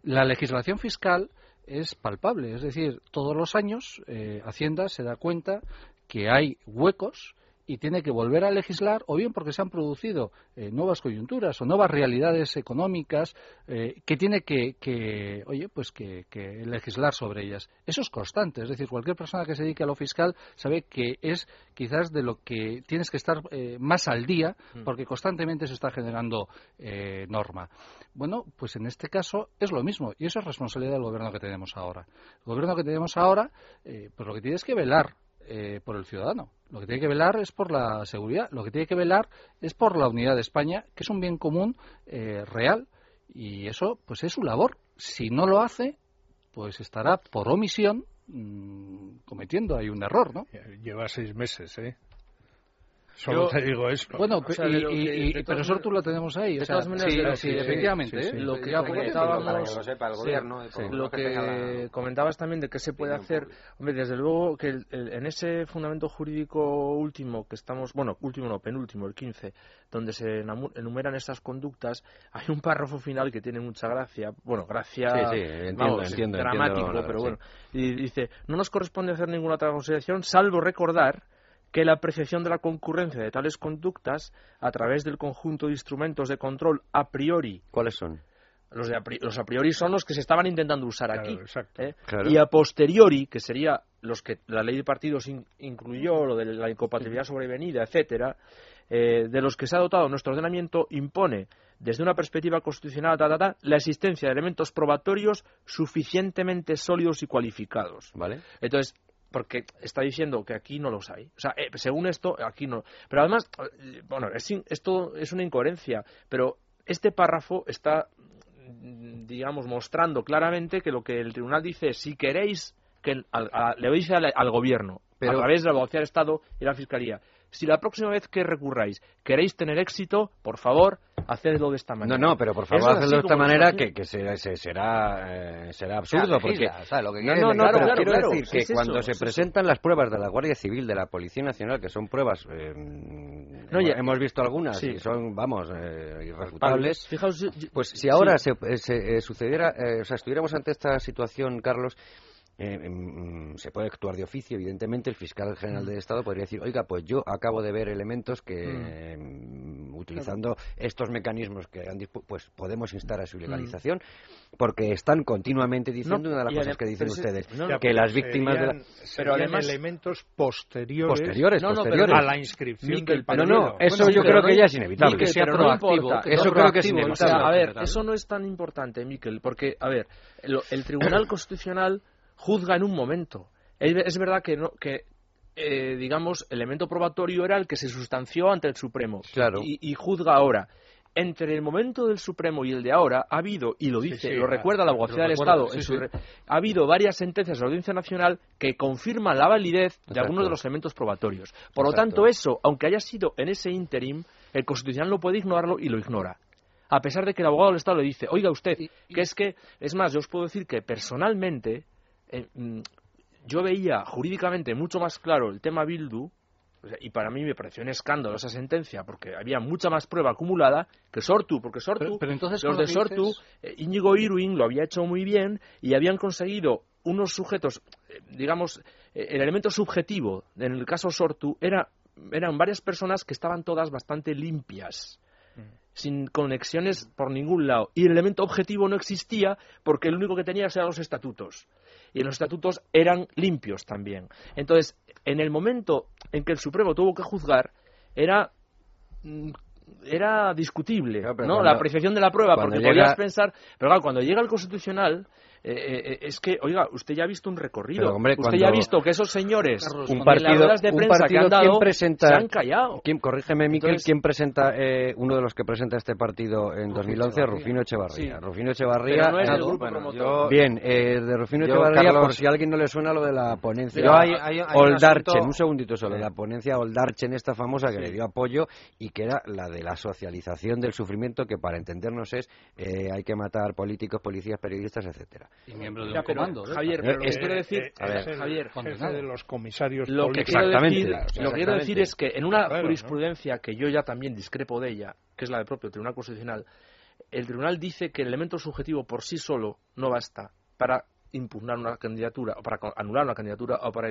La legislación fiscal es palpable, es decir, todos los años eh, Hacienda se da cuenta que hay huecos y tiene que volver a legislar o bien porque se han producido eh, nuevas coyunturas o nuevas realidades económicas eh, que tiene que, oye pues que, legislar sobre ellas. Eso es constante es decir cualquier persona que se dedique a lo fiscal sabe que es quizás de lo que tienes que estar eh, más al día mm. porque constantemente se está generando norma. Bueno pues en este caso es lo mismo y eso es responsabilidad del gobierno que tenemos ahora. El gobierno que tenemos ahora pues lo que tiene es que velar eh, por el ciudadano. Lo que tiene que velar es por la seguridad, lo que tiene que velar es por la unidad de España, que es un bien común eh, real y eso pues es su labor. Si no lo hace, pues estará por omisión mm, cometiendo ahí un error, ¿no? Lleva seis meses, ¿eh? Solo te digo eso. Bueno, y, pero eso tú lo tenemos ahí. De todas maneras, sí, efectivamente. lo que comentábamos, lo que comentabas también de qué se puede hacer. Hombre, desde luego que en ese fundamento jurídico último que estamos, bueno, último no, penúltimo, el 15, donde se enumeran estas conductas, hay un párrafo final que tiene mucha gracia. Bueno, gracia, dramático, pero bueno. Y dice, no nos corresponde hacer ninguna otra consideración salvo recordar que la apreciación de la concurrencia de tales conductas a través del conjunto de instrumentos de control a priori. ¿Cuáles son? Los, de a, los a priori son los que se estaban intentando usar aquí. ¿eh? Y a posteriori, que sería los que la ley de partidos incluyó, lo de la incompatibilidad sobrevenida, etcétera, eh, de los que se ha dotado nuestro ordenamiento, impone, desde una perspectiva constitucional, la existencia de elementos probatorios suficientemente sólidos y cualificados. ¿Vale? Entonces, porque está diciendo que aquí no los hay. O sea, eh, según esto, aquí no. Pero además, eh, bueno, esto es una incoherencia, pero este párrafo está, mm, digamos, mostrando claramente que lo que el tribunal dice es, si queréis, que le dice al, al gobierno, pero, a través de la abogacía del Estado y la Fiscalía, si la próxima vez que recurráis queréis tener éxito, por favor, hacedlo de esta manera. No, no, pero por favor, hacedlo de esta manera que, que será, eh, será absurdo. porque, lo que no, no, no, pero quiero decir que cuando se presentan las pruebas de la Guardia Civil, de la Policía Nacional, que son pruebas, eh, no, ya, hemos visto algunas y son, vamos, eh, irrefutables, Fijaos, pues si ahora se, se sucediera, o sea, estuviéramos ante esta situación, Carlos, eh, em, se puede actuar de oficio, evidentemente, el fiscal general mm. del Estado podría decir, oiga, pues yo acabo de ver elementos que, mm. utilizando estos mecanismos que han pues podemos instar a su mm. legalización, porque están continuamente diciendo una de las cosas que dicen ustedes, que las víctimas de la... Pero además elementos posteriores, posteriores, posteriores. a la inscripción del No, no, eso yo creo que ya es inevitable. que sea proactivo, eso creo que es inevitable. a ver, eso no es tan importante, Miquel, porque, a ver, el Tribunal [COUGHS] Constitucional juzga en un momento. Es, verdad que, no, que eh, digamos, el elemento probatorio era el que se sustanció ante el Supremo. Claro. Y, juzga ahora. Entre el momento del Supremo y el de ahora ha habido, y lo dice, lo recuerda la abogacía del Estado, ha habido varias sentencias de la Audiencia Nacional que confirman la validez de algunos de los elementos probatorios. Por lo tanto, eso, aunque haya sido en ese interim, el Constitucional no puede ignorarlo y lo ignora. a pesar de que el abogado del Estado le dice, oiga usted, que es que, es más, yo os puedo decir que personalmente eh, mm, yo veía jurídicamente mucho más claro el tema Bildu, y para mí me pareció un escándalo esa sentencia, porque había mucha más prueba acumulada que Sortu, porque Sortu, Pero- pero entonces, los de Sortu, dices- eh, Íñigo Irwin lo había hecho muy bien y habían conseguido unos sujetos, eh, digamos, eh, el elemento subjetivo, en el caso Sortu, era, eran varias personas que estaban todas bastante limpias sin conexiones por ningún lado. Y el elemento objetivo no existía porque el único que tenía eran los estatutos. Y los estatutos eran limpios también. Entonces, en el momento en que el Supremo tuvo que juzgar, era mm, era discutible, Claro, ¿no? cuando- la apreciación de la prueba, porque llega- podías pensar, pero claro, cuando llega el constitucional, eh, eh, es que, oiga, usted ya ha visto un recorrido, Pero, hombre, usted cuando- ya ha visto que esos señores, Carlos, un en las partido, de un prensa que partido han dado, ¿quién presenta, se han callado. ¿quién, corrígeme, Miquel, Entonces- ¿quién presenta, eh, uno de los que presenta este partido en 2011? Echevarría. Rufino Echevarría. Sí. Rufino Echevarría. Pero no es eh, del grupo bueno, promotor. yo- Bien, eh, de Rufino Yo, Echevarría, Carlos- por si a alguien no le suena lo de la ponencia Yo hay- hay- hay un Oldarchen, asunto- un segundito solo, Sí. la ponencia Oldarchen, esta famosa que le dio apoyo y que era la de la socialización del sufrimiento, que para entendernos es eh, hay que matar políticos, policías, periodistas, etcétera. Y miembro de un comando. ¿eh? Javier, Eh, pero es- quiero decir, Eh, a ver, es el Javier, jefe de los comisarios lo que quiero decir, lo que quiero decir es que en una Claro, ¿no? jurisprudencia que yo ya también discrepo de ella, que es la del propio Tribunal Constitucional, el Tribunal dice que el elemento subjetivo por sí solo no basta para impugnar una candidatura o para anular una candidatura o para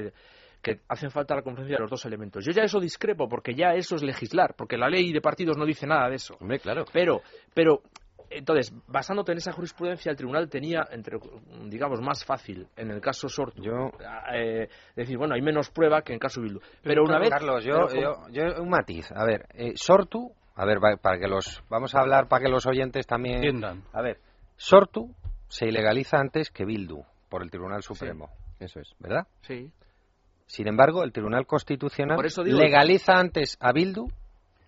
que hacen falta la confluencia de los dos elementos. Yo ya eso discrepo porque ya eso es legislar, porque la ley de partidos no dice nada de eso. Hombre, claro. Pero, pero, entonces, basándote en esa jurisprudencia, el tribunal tenía, entre, digamos, más fácil en el caso Sortu, Yo- eh, decir, bueno, hay menos prueba que en caso Bildu. Pero una vez. Carlos, yo, pero yo, yo- un matiz. A ver, eh, Sortu, a ver, va- para que los, vamos a hablar para que los oyentes también. Entiendan. A ver, Sortu se ilegaliza antes que Bildu por el Tribunal Supremo, Eso es. ¿verdad? Sí. Sin embargo, el Tribunal Constitucional Por eso digo- legaliza antes a Bildu.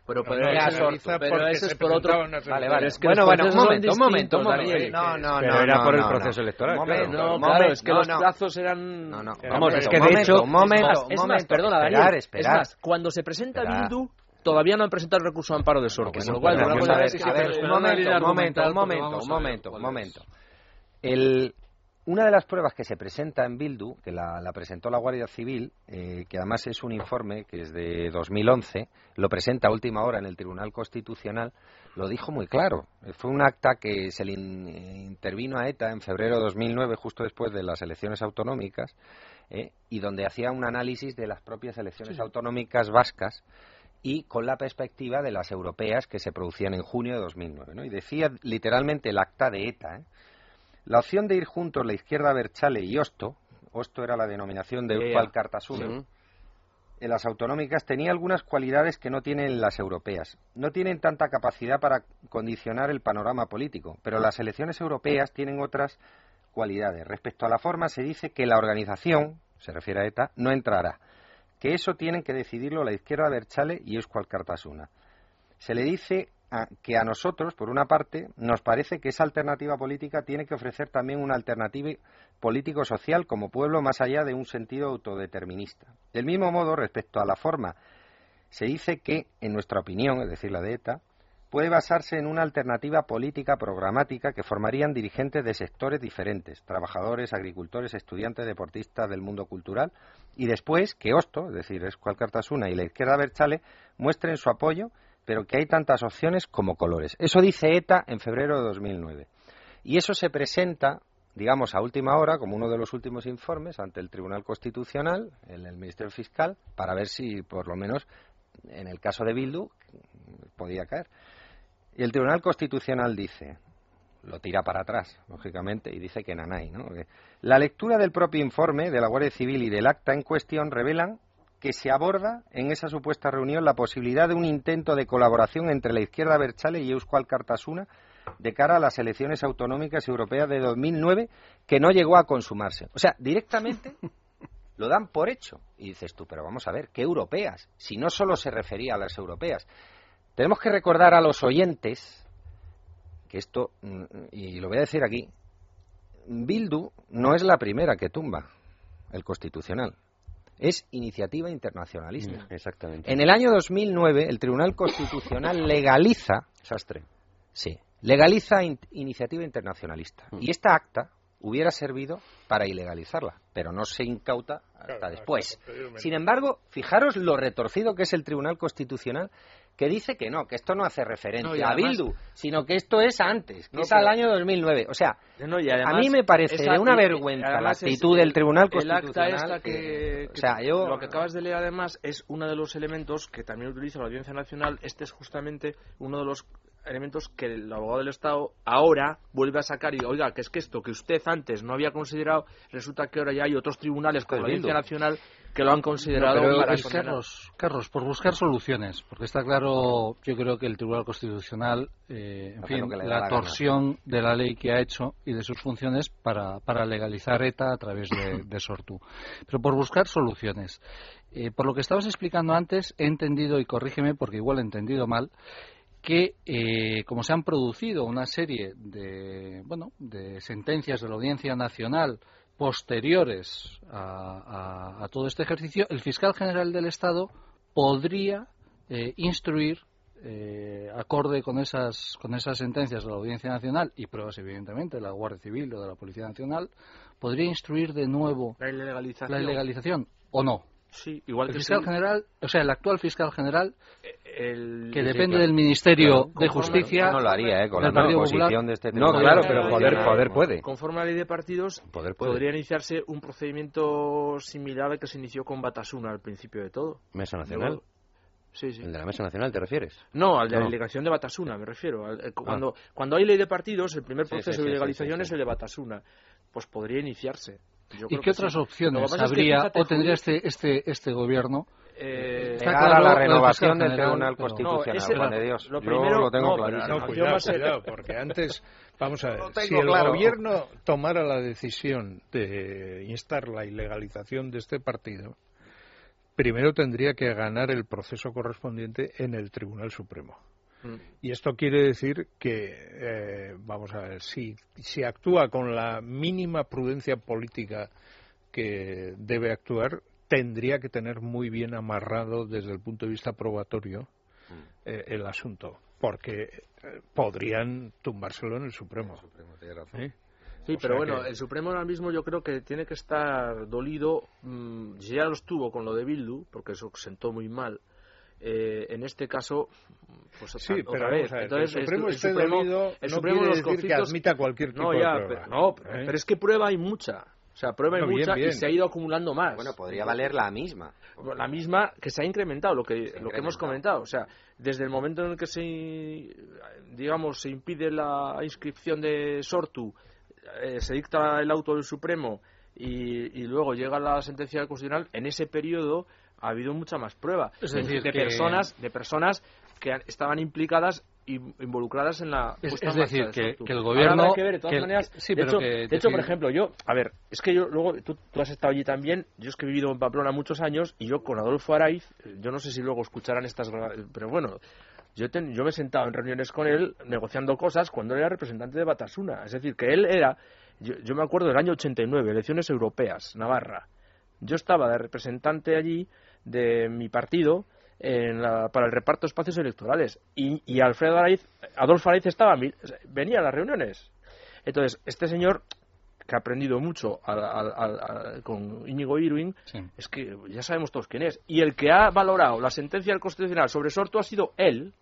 Pero, No, pero, no, eso- se realiza pero porque eso se es por otro. presentaba una Vale, sentencia. vale. es que bueno, los bueno, un momento, un momento, un distintos, momento. Daniel. No, no, Pero no, era no, por el no, proceso no. electoral, claro. momento, No, un claro, momento, es que no, los no. plazos eran. No, no. Era Vamos, por es que de hecho- un momento, es más, es perdona, Daniel. esperar. Es más, cuando se presenta Esperar. Bildu, todavía no han presentado el recurso de amparo de Sortu. Con lo cual, un momento, un momento, un momento, un ver momento, un momento. El, una de las pruebas que se presenta en Bildu, que la, la presentó la Guardia Civil, eh, que además es un informe que es de 2011, lo presenta a última hora en el Tribunal Constitucional, lo dijo muy claro. Fue un acta que se le in- intervino a ETA en febrero de 2009, justo después de las elecciones autonómicas, eh, y donde hacía un análisis de las propias elecciones autonómicas vascas y con la perspectiva de las europeas que se producían en junio de 2009. ¿no? Y decía literalmente el acta de ETA. ¿eh? La opción de ir juntos la izquierda Berchale y Osto, Osto era la denominación de. Euskal Kartasuna, Sí. en las autonómicas tenía algunas cualidades que no tienen las europeas. No tienen tanta capacidad para condicionar el panorama político, pero las elecciones europeas tienen otras cualidades. Respecto a la forma, se dice que la organización, se refiere a ETA, no entrará. Que eso tienen que decidirlo la izquierda Berchale y Euskal Kartasuna. Se le dice que a nosotros, por una parte, nos parece que esa alternativa política tiene que ofrecer también una alternativa político-social como pueblo más allá de un sentido autodeterminista. Del mismo modo, respecto a la forma, se dice que, en nuestra opinión, es decir, la de ETA, puede basarse en una alternativa política programática que formarían dirigentes de sectores diferentes, trabajadores, agricultores, estudiantes, deportistas del mundo cultural, y después que Osto, es decir, Escual Cartasuna y la izquierda Berchale, muestren su apoyo, pero que hay tantas opciones como colores. Eso dice ETA en febrero de 2009. Y eso se presenta, digamos, a última hora, como uno de los últimos informes, ante el Tribunal Constitucional, en el Ministerio Fiscal, para ver si, por lo menos, en el caso de Bildu, podía caer. Y el Tribunal Constitucional dice, lo tira para atrás, lógicamente, y dice que nanay, ¿no? La lectura del propio informe de la Guardia Civil y del acta en cuestión revelan que se aborda en esa supuesta reunión la posibilidad de un intento de colaboración entre la izquierda Berchale y Euskal Kartasuna de cara a las elecciones autonómicas europeas de 2009 que no llegó a consumarse. O sea, directamente [LAUGHS] lo dan por hecho. Y dices tú, pero vamos a ver, ¿qué europeas? Si no solo se refería a las europeas. Tenemos que recordar a los oyentes que esto, mm, y lo voy a decir aquí, Bildu no es la primera que tumba el Constitucional. Es iniciativa internacionalista. Exactamente. En el año 2009, el Tribunal Constitucional [LAUGHS] legaliza Sastre. Sí, legaliza in- iniciativa internacionalista. Y esta acta hubiera servido para ilegalizarla, pero no se incauta hasta después. Sin embargo, fijaros lo retorcido que es el Tribunal Constitucional que dice que no, que esto no hace referencia No, a Bildu, sino que esto es antes, que No, es al año 2009. O sea, No, y a mí me parece esa- de una vergüenza la es actitud del Tribunal el acta Constitucional. esta que, o sea, yo lo que acabas de leer además es uno de los elementos que también utiliza la Audiencia Nacional. Este es justamente uno de los elementos que el abogado del Estado ahora vuelve a sacar y dice, oiga, que es que esto que usted antes no había considerado, resulta que ahora ya hay otros tribunales como la. Audiencia Nacional que lo han considerado Pero, para es. Carlos, Carlos, por buscar soluciones, porque está claro, yo creo que el Tribunal Constitucional, eh, en fin, la la torsión de la ley que ha hecho y de sus funciones para, para legalizar ETA a través de, [LAUGHS] de Sortu. Pero por buscar soluciones. Eh, por lo que estabas explicando antes, he entendido, y corrígeme porque igual he entendido mal, que eh, como se han producido una serie de bueno de sentencias de la Audiencia Nacional posteriores a, a- a todo este ejercicio, el fiscal general del Estado podría eh, instruir eh, acorde con esas con esas sentencias de la Audiencia Nacional y pruebas evidentemente de la Guardia Civil o de la Policía Nacional podría instruir de nuevo La ilegalización. la ilegalización o no Sí, igual el que fiscal sí, general o sea el actual fiscal general el- que sí, depende claro. del Ministerio Claro, de conforme- Justicia no lo haría, ¿eh? Con la Partido posición de este No, tribunal claro, pero poder, poder puede. Conforme a la ley de partidos, Poder puede. podría iniciarse un procedimiento similar al que se inició con Batasuna al principio de todo. Mesa Nacional. Luego- Sí, sí. ¿El de la Mesa Nacional te refieres? No, al de la No. delegación de Batasuna, me refiero. Al- eh, Cuando, cuando hay ley de partidos, el primer Sí, proceso sí, sí, de legalización sí, sí, es sí. el de Batasuna. Pues podría iniciarse. Yo ¿Y qué otras sí. Lo que opciones pasa es que, habría fíjate, o tendría este este este gobierno? eh, Está a la renovación del Tribunal pero- Constitucional, No, ese- Juan de Dios. lo Yo lo tengo no, clarísimo. No, Yo cuidado, cuidado, porque antes, vamos a ver, si el claro. gobierno tomara la decisión de instar la ilegalización de este partido, primero tendría que ganar el proceso correspondiente en el Tribunal Supremo. Mm. Y esto quiere decir que, eh, vamos a ver, si, si actúa con la mínima prudencia política que debe actuar, tendría que tener muy bien amarrado desde el punto de vista probatorio eh, el asunto, porque eh, podrían tumbárselo en el Supremo. ¿eh? Sí, O pero bueno, que- el Supremo ahora mismo yo creo que tiene que estar dolido, mm, si ya lo estuvo con lo de Bildu, porque eso sentó muy mal. Eh, en este caso, pues Sí, otra pero vez. ver, Entonces, el Supremo el esté Supremo- dolido el no Supremo quiere los decir que conflictos- admita cualquier tipo No, de prueba. pero, no, ¿eh? pero es que prueba hay mucha. O sea, prueba hay Bueno, bien, mucha y bien. se ha ido acumulando más. Bueno, podría valer la misma. la misma que se ha incrementado lo que lo que hemos comentado o sea desde el momento en el que se digamos se impide la inscripción de Sortu eh, se dicta el auto del Supremo y, y luego llega la sentencia constitucional en ese periodo ha habido mucha más prueba Es de- decir, de que- personas de personas que estaban implicadas involucradas en la Es- es decir, de que- el gobierno- que ver, de todas que maneras, sí, de pero hecho, de por ejemplo, yo, a ver, es que yo luego, tú, tú has estado allí también, yo es que he vivido en Pamplona muchos años y yo con Adolfo Araiz, yo no sé si luego escucharán estas, pero bueno, yo, ten- yo me he sentado en reuniones con él negociando cosas cuando él era representante de Batasuna, es decir, que él era, yo, yo me acuerdo del año 89, elecciones europeas, Navarra, yo estaba de representante allí de mi partido en la- para el reparto de espacios electorales y, y Alfredo Araiz, Adolfo Araiz estaba, venía a las reuniones. Entonces, este señor que ha aprendido mucho al- al- al- al- con Íñigo Irwin, Sí. es que ya sabemos todos quién es. Y el que ha valorado la sentencia del Constitucional sobre Sorto ha sido él.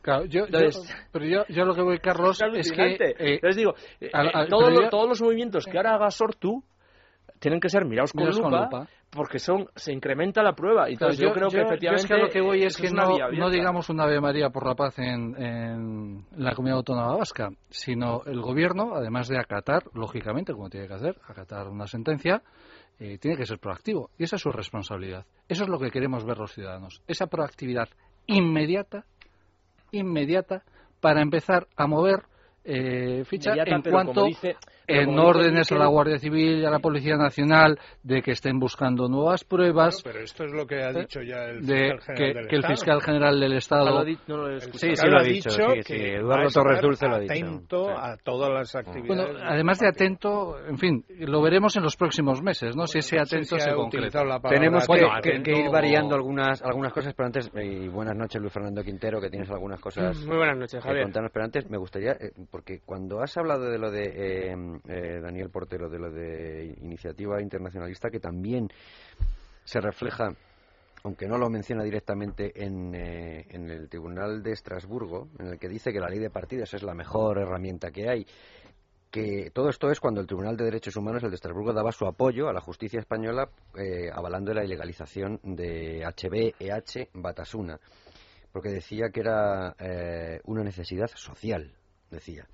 Claro, yo, yo- Entonces- pero yo, yo lo que voy, [LAUGHS] Carlos, Es es que eh, Entonces digo, eh, al- eh, al- todos, los, yo- todos los movimientos que ahora haga Sortu tienen que ser mirados con, Mirados con lupa, porque son se incrementa la prueba. Y Claro, Entonces yo, creo que yo efectivamente es que a lo que voy es que no, digamos una Ave María por la paz en, en la comunidad autónoma vasca, sino el gobierno, además de acatar, lógicamente, como tiene que hacer, acatar una sentencia, eh, tiene que ser proactivo. Y esa es su responsabilidad. Eso es lo que queremos ver los ciudadanos. Esa proactividad inmediata, inmediata, para empezar a mover eh, ficha Inmediata, en cuanto dice, en órdenes a la Guardia Civil y a la Policía Nacional de que estén buscando nuevas pruebas. pero esto es lo que ha dicho ya el de fiscal que, general del que el Estado. fiscal general del Estado. Sí, sí lo ha dicho. Sí, sí. que Eduardo Torres Dulce lo ha dicho. atento Sí. a todas las actividades. Bueno, además de del atento, en fin, lo veremos en los próximos meses, ¿no? si ese No sé atento si se concreta. Tenemos que, Bueno, que- que ir variando algunas algunas cosas, pero antes, y buenas noches Luis Fernando Quintero, que tienes algunas cosas Muy buenas noches, que Javier. contarnos, pero antes me gustaría, eh, porque cuando has hablado de lo de eh, eh, Daniel Portero, de lo de iniciativa internacionalista, que también se refleja aunque no lo menciona directamente en, eh, en el Tribunal de Estrasburgo, en el que dice que la ley de partidos es la mejor herramienta que hay, que todo esto es cuando el Tribunal de Derechos Humanos, el de Estrasburgo, daba su apoyo a la justicia española eh, avalando la ilegalización de HB, Batasuna, porque decía que era eh, una necesidad social, decía.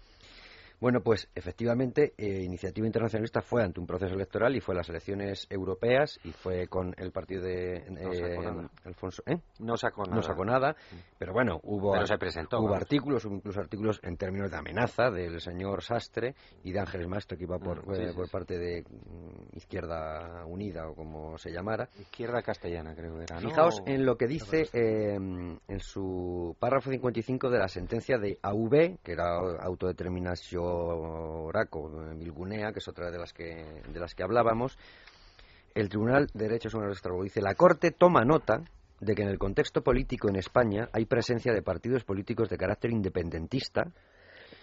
Bueno, pues efectivamente, eh, Iniciativa Internacionalista fue ante un proceso electoral y fue a las elecciones europeas y fue con el partido de No sacó nada. Alfonso. ¿eh? No sacó nada. No sacó nada, pero bueno, hubo, Pero se presentó, hubo vamos. artículos, hubo incluso artículos en términos de amenaza del señor Sastre y de Ángeles Maestro, que iba por, Mm, sí, eh, sí, por sí. parte de mm, Izquierda Unida o como se llamara. Izquierda castellana, creo que era. ¿no? Fijaos en lo que dice eh, en su párrafo 55 de la sentencia de AV, que era Autodeterminación Oraco Bilgunea, que es otra de las que, de las que hablábamos. El Tribunal de Derechos Humanos Estrasburgo dice: La Corte toma nota de que en el contexto político en España hay presencia de partidos políticos de carácter independentista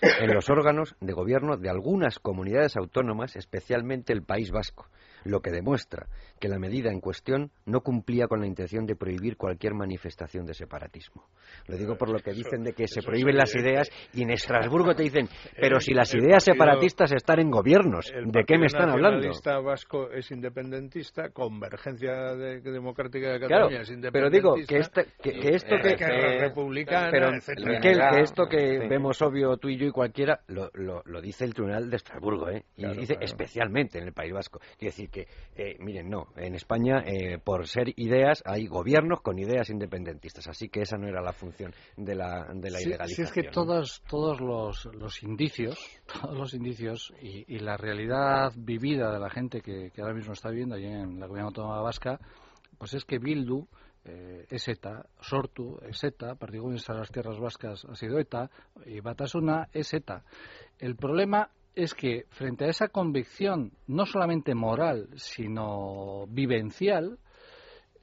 en los órganos de gobierno de algunas comunidades autónomas, especialmente el País Vasco, lo que demuestra que la medida en cuestión no cumplía con la intención de prohibir cualquier manifestación de separatismo. Lo digo por lo que dicen de que se prohíben las ideas y en Estrasburgo te dicen, [LAUGHS] pero El- si las el ideas separatistas están en gobiernos, El ¿de qué me están hablando? Nacionalista Vasco es independentista, Convergencia de- Democrática de Claro, Cataluña es pero digo que, independentista. este- que, que esto que, Republicana, pero etcétera. Miquel, Venga, que esto que sí. vemos obvio tú y yo y cualquiera lo, lo, lo dice el Tribunal de Estrasburgo, ¿eh? Y Claro, dice claro. especialmente en el País Vasco. Quiere decir que, eh, miren, no, en España eh, por ser ideas hay gobiernos con ideas independentistas, así que esa no era la función de la, de la Sí, ilegalización. sí, es que ¿no? todos, todos los, los indicios, [LAUGHS] todos los indicios y, y la realidad vivida de la gente que, que ahora mismo está viviendo allí en la comunidad autónoma vasca, pues es que Bildu eh, es ETA, Sortu es ETA, Partido Comunista de las Tierras Vascas ha sido ETA y Batasuna es ETA. El problema es que frente a esa convicción, no solamente moral, sino vivencial,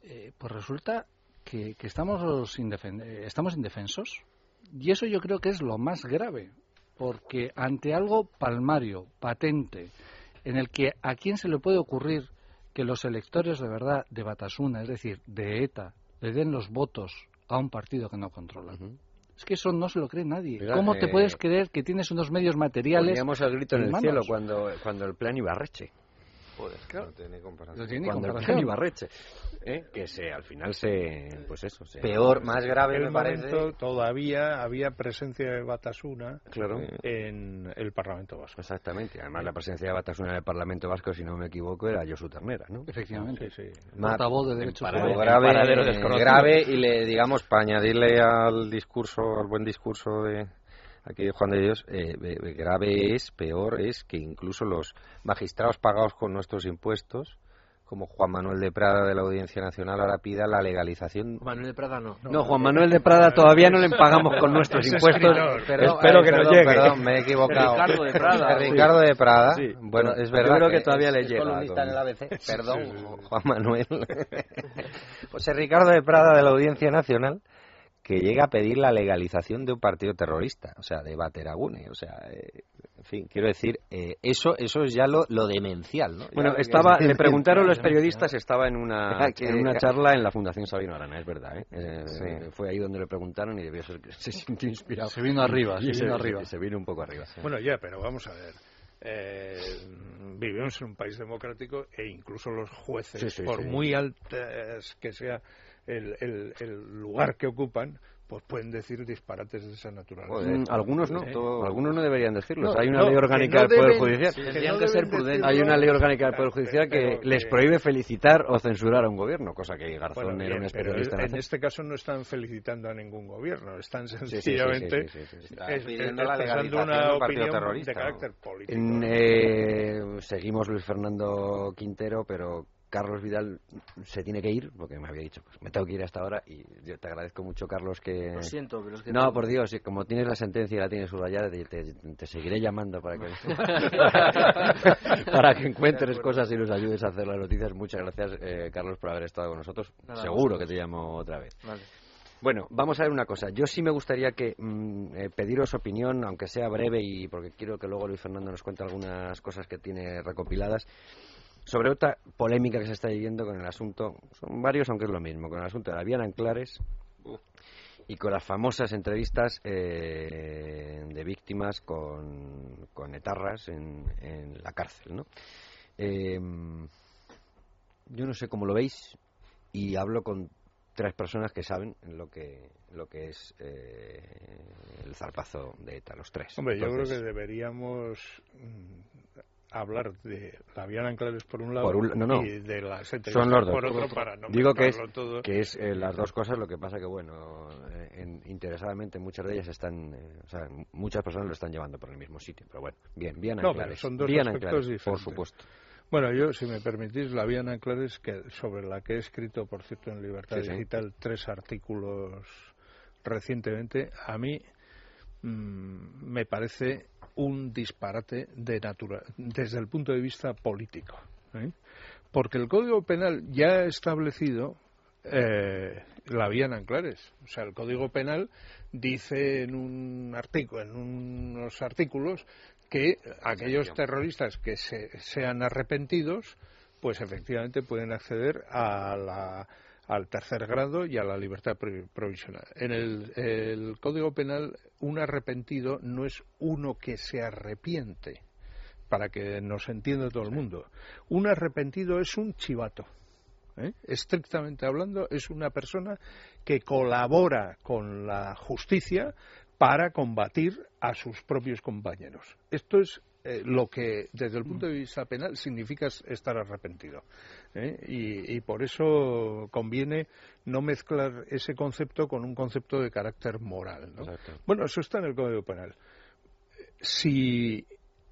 eh, pues resulta que, que estamos, indefen- eh, estamos indefensos. Y eso yo creo que es lo más grave, porque ante algo palmario, patente, en el que a quién se le puede ocurrir que los electores de verdad de Batasuna, es decir, de ETA, le den los votos a un partido que no controla. Es que eso no se lo cree nadie. Mira, ¿Cómo te eh, puedes creer que tienes unos medios materiales? Poníamos el grito en el cielo cuando, cuando el plan Ibarreche. Joder, Claro. no tiene comparación. No tiene cuando el comparación. Ibarreche. ¿eh? Que se, al final se... Pues eso, se... Peor, más grave En me parece. todavía había presencia de Batasuna Claro. en el Parlamento Vasco. Exactamente. Además, la presencia de Batasuna en el Parlamento Vasco, si no me equivoco, era Josu Ternera, ¿no? Efectivamente. Sí, sí. Portavoz de derechos humanos. grave, grave y le digamos para añadirle al discurso al buen discurso de aquí Juan de Dios eh, grave es peor es que incluso los magistrados pagados con nuestros impuestos como Juan Manuel de Prada de la Audiencia Nacional ahora pida la legalización Manuel de Prada no. No, Juan Manuel de Prada todavía no le pagamos con nuestros Es impuestos. Perdón, Espero eh, que perdón, nos llegue. Perdón, me he equivocado. Ricardo de Prada. [LAUGHS] Ricardo de Prada. Sí, bueno, es yo verdad. creo que todavía le es llega columnista con- en el ABC. Perdón, Juan Manuel. [LAUGHS] pues es Ricardo de Prada de la Audiencia Nacional que llega a pedir la legalización de un partido terrorista, o sea, de Bateragune, o sea, eh, en fin, quiero decir, eh, eso eso es ya lo, lo demencial, ¿no? Bueno, Ya- estaba, le preguntaron los periodistas, estaba en una, [LAUGHS] Ah, que- en una charla en la Fundación Sabino Arana, es verdad. ¿eh? Eh, Sí. Fue ahí donde le preguntaron y debió ser que se sintió inspirado. Se vino arriba, se vino arriba. Se vino un poco arriba. Bueno, ya, pero vamos a ver. Eh, vivimos en un país democrático e incluso los jueces, Sí, sí, por sí. muy altas que sea el, el, el lugar que ocupan, pues pueden decir disparates de esa naturaleza. Mm, algunos no, ¿Eh? algunos no deberían decirlo. No, hay una no, ley que orgánica no del Poder deben- Judicial. que no que ser deben prudentes. decirlo, Hay una ley orgánica del Poder Judicial que pero les que- prohíbe felicitar o censurar a un gobierno, cosa que Garzón Bueno, era bien, un pero especialista en en este caso no están felicitando a ningún gobierno, están sí, sí, sencillamente sí, sí, sí, sí. Expresando una un opinión terrorista, de ¿no? carácter político. En, eh, seguimos Luis Fernando Quintero, pero Carlos Vidal se tiene que ir, porque me había dicho, pues me tengo que ir hasta ahora y yo te agradezco mucho, Carlos, que... Lo siento, pero es que... No, por Dios, como tienes la sentencia y la tienes subrayada, te, te- te seguiré llamando para que, [LAUGHS] [LAUGHS] para que encuentres cosas y nos ayudes a hacer las noticias. Muchas gracias, eh, Carlos, por haber estado con nosotros. Nada, Seguro que te llamo otra vez. Vale. Bueno, vamos a ver una cosa. Yo sí me gustaría que mm, eh, pediros opinión, aunque sea breve, y porque quiero que luego Luis Fernando nos cuente algunas cosas que tiene recopiladas, sobre otra polémica que se está viviendo con el asunto, son varios, aunque es lo mismo, con el asunto de la vía Anclares y con las famosas entrevistas eh, de víctimas con, con etarras en, en la cárcel, ¿no? Eh, yo no sé cómo lo veis y hablo con tres personas que saben lo que lo que es eh, el zarpazo de ETA, los tres. Hombre, yo creo que deberíamos mm, hablar de la vía Anclares por un lado Por un- no, no. y de las Son los dos. por otro para no Digo que es, todo. que es eh, las dos cosas, lo que pasa que, bueno, eh, en- interesadamente muchas de ellas están, eh, o sea, muchas personas lo están llevando por el mismo sitio, pero bueno, bien, bien No, Anclares. pero son dos bien aspectos Anclares, por diferentes. supuesto. Bueno, yo, si me permitís, la vía Anclares, que, sobre la que he escrito, por cierto, en Libertad Sí, sí. Digital, tres artículos recientemente, a mí mm, me parece un disparate de natura, desde el punto de vista político. ¿eh? Porque el Código Penal ya ha establecido eh, la vía en Anclares. O sea, el Código Penal dice en un artículo, en unos artículos que aquellos terroristas que se, sean arrepentidos, pues efectivamente pueden acceder a la- al tercer grado y a la libertad pro- provisional. En el, el Código Penal, un arrepentido no es uno que se arrepiente, para que nos entienda todo el mundo. Un arrepentido es un chivato. ¿eh? Estrictamente hablando, es una persona que colabora con la justicia para combatir a sus propios compañeros. Esto es eh, lo que, desde el punto de vista penal, significa es- estar arrepentido. ¿eh? Y, y por eso conviene no mezclar ese concepto con un concepto de carácter moral. ¿no? Bueno, eso está en el Código Penal. Si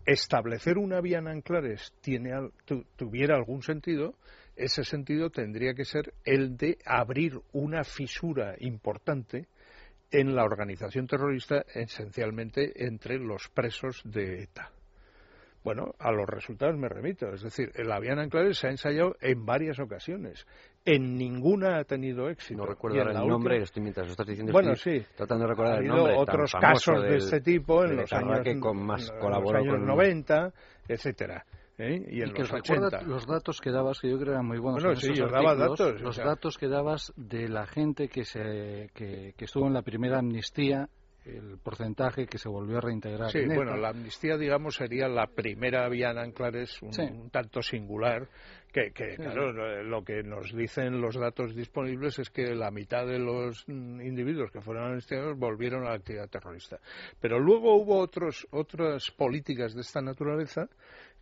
establecer una vía en Anclares tiene, tu- tuviera algún sentido, ese sentido tendría que ser el de abrir una fisura importante en la organización terrorista, esencialmente entre los presos de ETA. Bueno, a los resultados me remito. Es decir, la vía en Anclares se ha ensayado en varias ocasiones. En ninguna ha tenido éxito. No recuerdo el nombre, última- estoy, mientras lo estás diciendo, Bueno, estoy sí. tratando de ha recordar el habido nombre. tan otros casos de del- este tipo en los años, que con más en los años con- 90, etcétera, ¿eh? y en y que los recuerda 80. los datos que dabas, que yo creo que eran muy buenos. Bueno, en sí, yo daba datos, o Los sea. datos que dabas de la gente que, se, que, que estuvo en la primera amnistía, el porcentaje que se volvió a reintegrar. Sí, en bueno, la amnistía, digamos, sería la primera vía en Anclares, un, Sí. un tanto singular, que, que, claro, lo- lo que nos dicen los datos disponibles es que la mitad de los mm, individuos que fueron amnistiados volvieron a la actividad terrorista. Pero luego hubo otros, otras políticas de esta naturaleza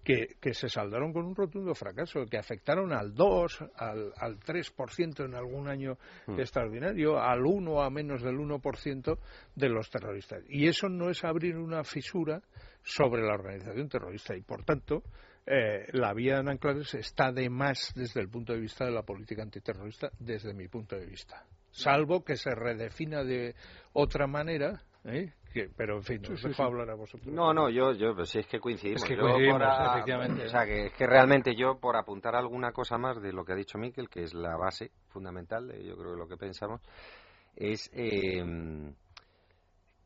que, que se saldaron con un rotundo fracaso, que afectaron al 2, al, al 3% en algún año extraordinario, al 1 a menos del 1% de los terroristas. Y eso no es abrir una fisura sobre la organización terrorista y, por tanto, eh, la vía en Anclares está de más desde el punto de vista de la política antiterrorista, desde mi punto de vista. Salvo que se redefina de otra manera, ¿eh? Que, pero en fin, os dejo hablar a vosotros. No, no, yo, yo, pues sí, es que coincidimos. Es que coincidimos, a- efectivamente. O sea, que es que realmente yo, por apuntar alguna cosa más de lo que ha dicho Miquel, que es la base fundamental, de, yo creo que lo que pensamos, es eh,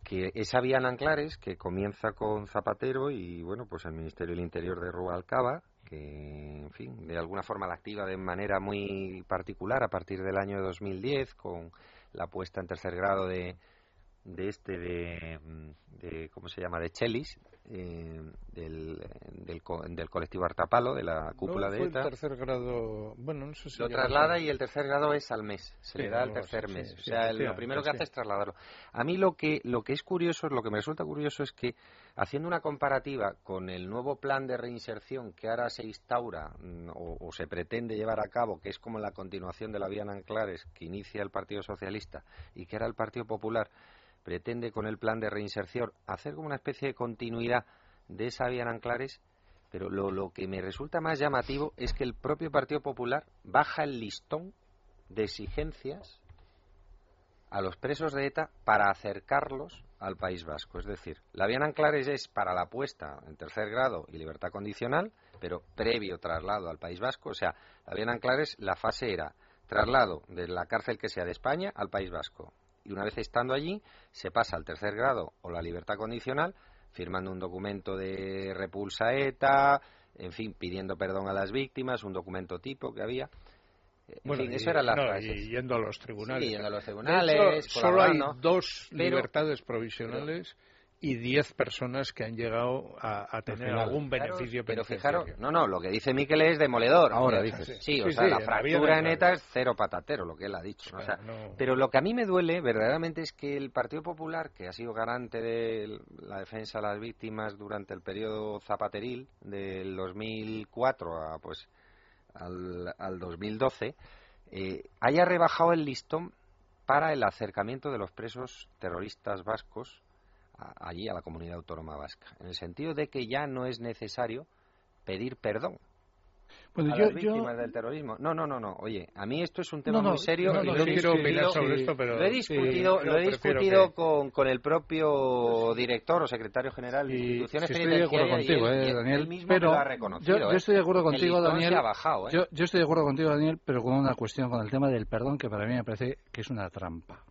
que esa vía en Anclares, que comienza con Zapatero y, bueno, pues el Ministerio del Interior de Rubalcaba, que, en fin, de alguna forma la activa de manera muy particular a partir del año 2010, con la puesta en tercer grado de, de este de, de cómo se llama de Chelis eh, del, del, del, colectivo Artapalo, de la cúpula de ETA. el tercer grado, bueno, no sé si Lo traslada y el tercer grado es al mes, se le da al tercer mes. o sea, lo primero que hace es trasladarlo. A mí lo que, lo que es curioso, lo que me resulta curioso es que, haciendo una comparativa con el nuevo plan de reinserción que ahora se instaura mm, o, se pretende llevar a cabo, que es como la continuación de la vía en Anclares que inicia el Partido Socialista y que era el Partido Popular, pretende con el plan de reinserción hacer como una especie de continuidad de esa vía en Anclares, pero lo, lo que me resulta más llamativo es que el propio Partido Popular baja el listón de exigencias a los presos de ETA para acercarlos al País Vasco. Es decir, la vía en Anclares es para la puesta en tercer grado y libertad condicional, pero previo traslado al País Vasco. O sea, la vía en Anclares, la fase era traslado de la cárcel que sea de España al País Vasco y una vez estando allí se pasa al tercer grado o la libertad condicional firmando un documento de repulsa ETA, en fin, pidiendo perdón a las víctimas, un documento tipo que había. En fin, eso era la Y yendo a los tribunales. yendo a los tribunales. solo hay dos libertades provisionales y 10 personas que han llegado a, tener algún beneficio pero fijaros no no lo que dice Miquel es demoledor. Ahora dices. sí, o sea la fractura en ETA es cero patatero lo que él ha dicho pero lo que a mí me duele verdaderamente es que el Partido Popular que ha sido garante de la defensa de las víctimas durante el periodo zapateril del 2004 a pues al, al 2012 eh, haya rebajado el listón para el acercamiento de los presos terroristas vascos allí a la comunidad autónoma vasca, en el sentido de que ya no es necesario pedir perdón a las víctimas del terrorismo. No, no, no, no. Oye, a mí esto es un tema muy serio y lo, he discutido, sobre esto, pero lo he discutido, lo he discutido con, con, el propio director o secretario general de instituciones estoy de acuerdo contigo, eh, Daniel, pero yo, yo, estoy de acuerdo contigo, Daniel. Bajado, ¿eh? yo, yo estoy de acuerdo contigo, Daniel, pero con una cuestión con el tema del perdón que para mí me parece que es una trampa.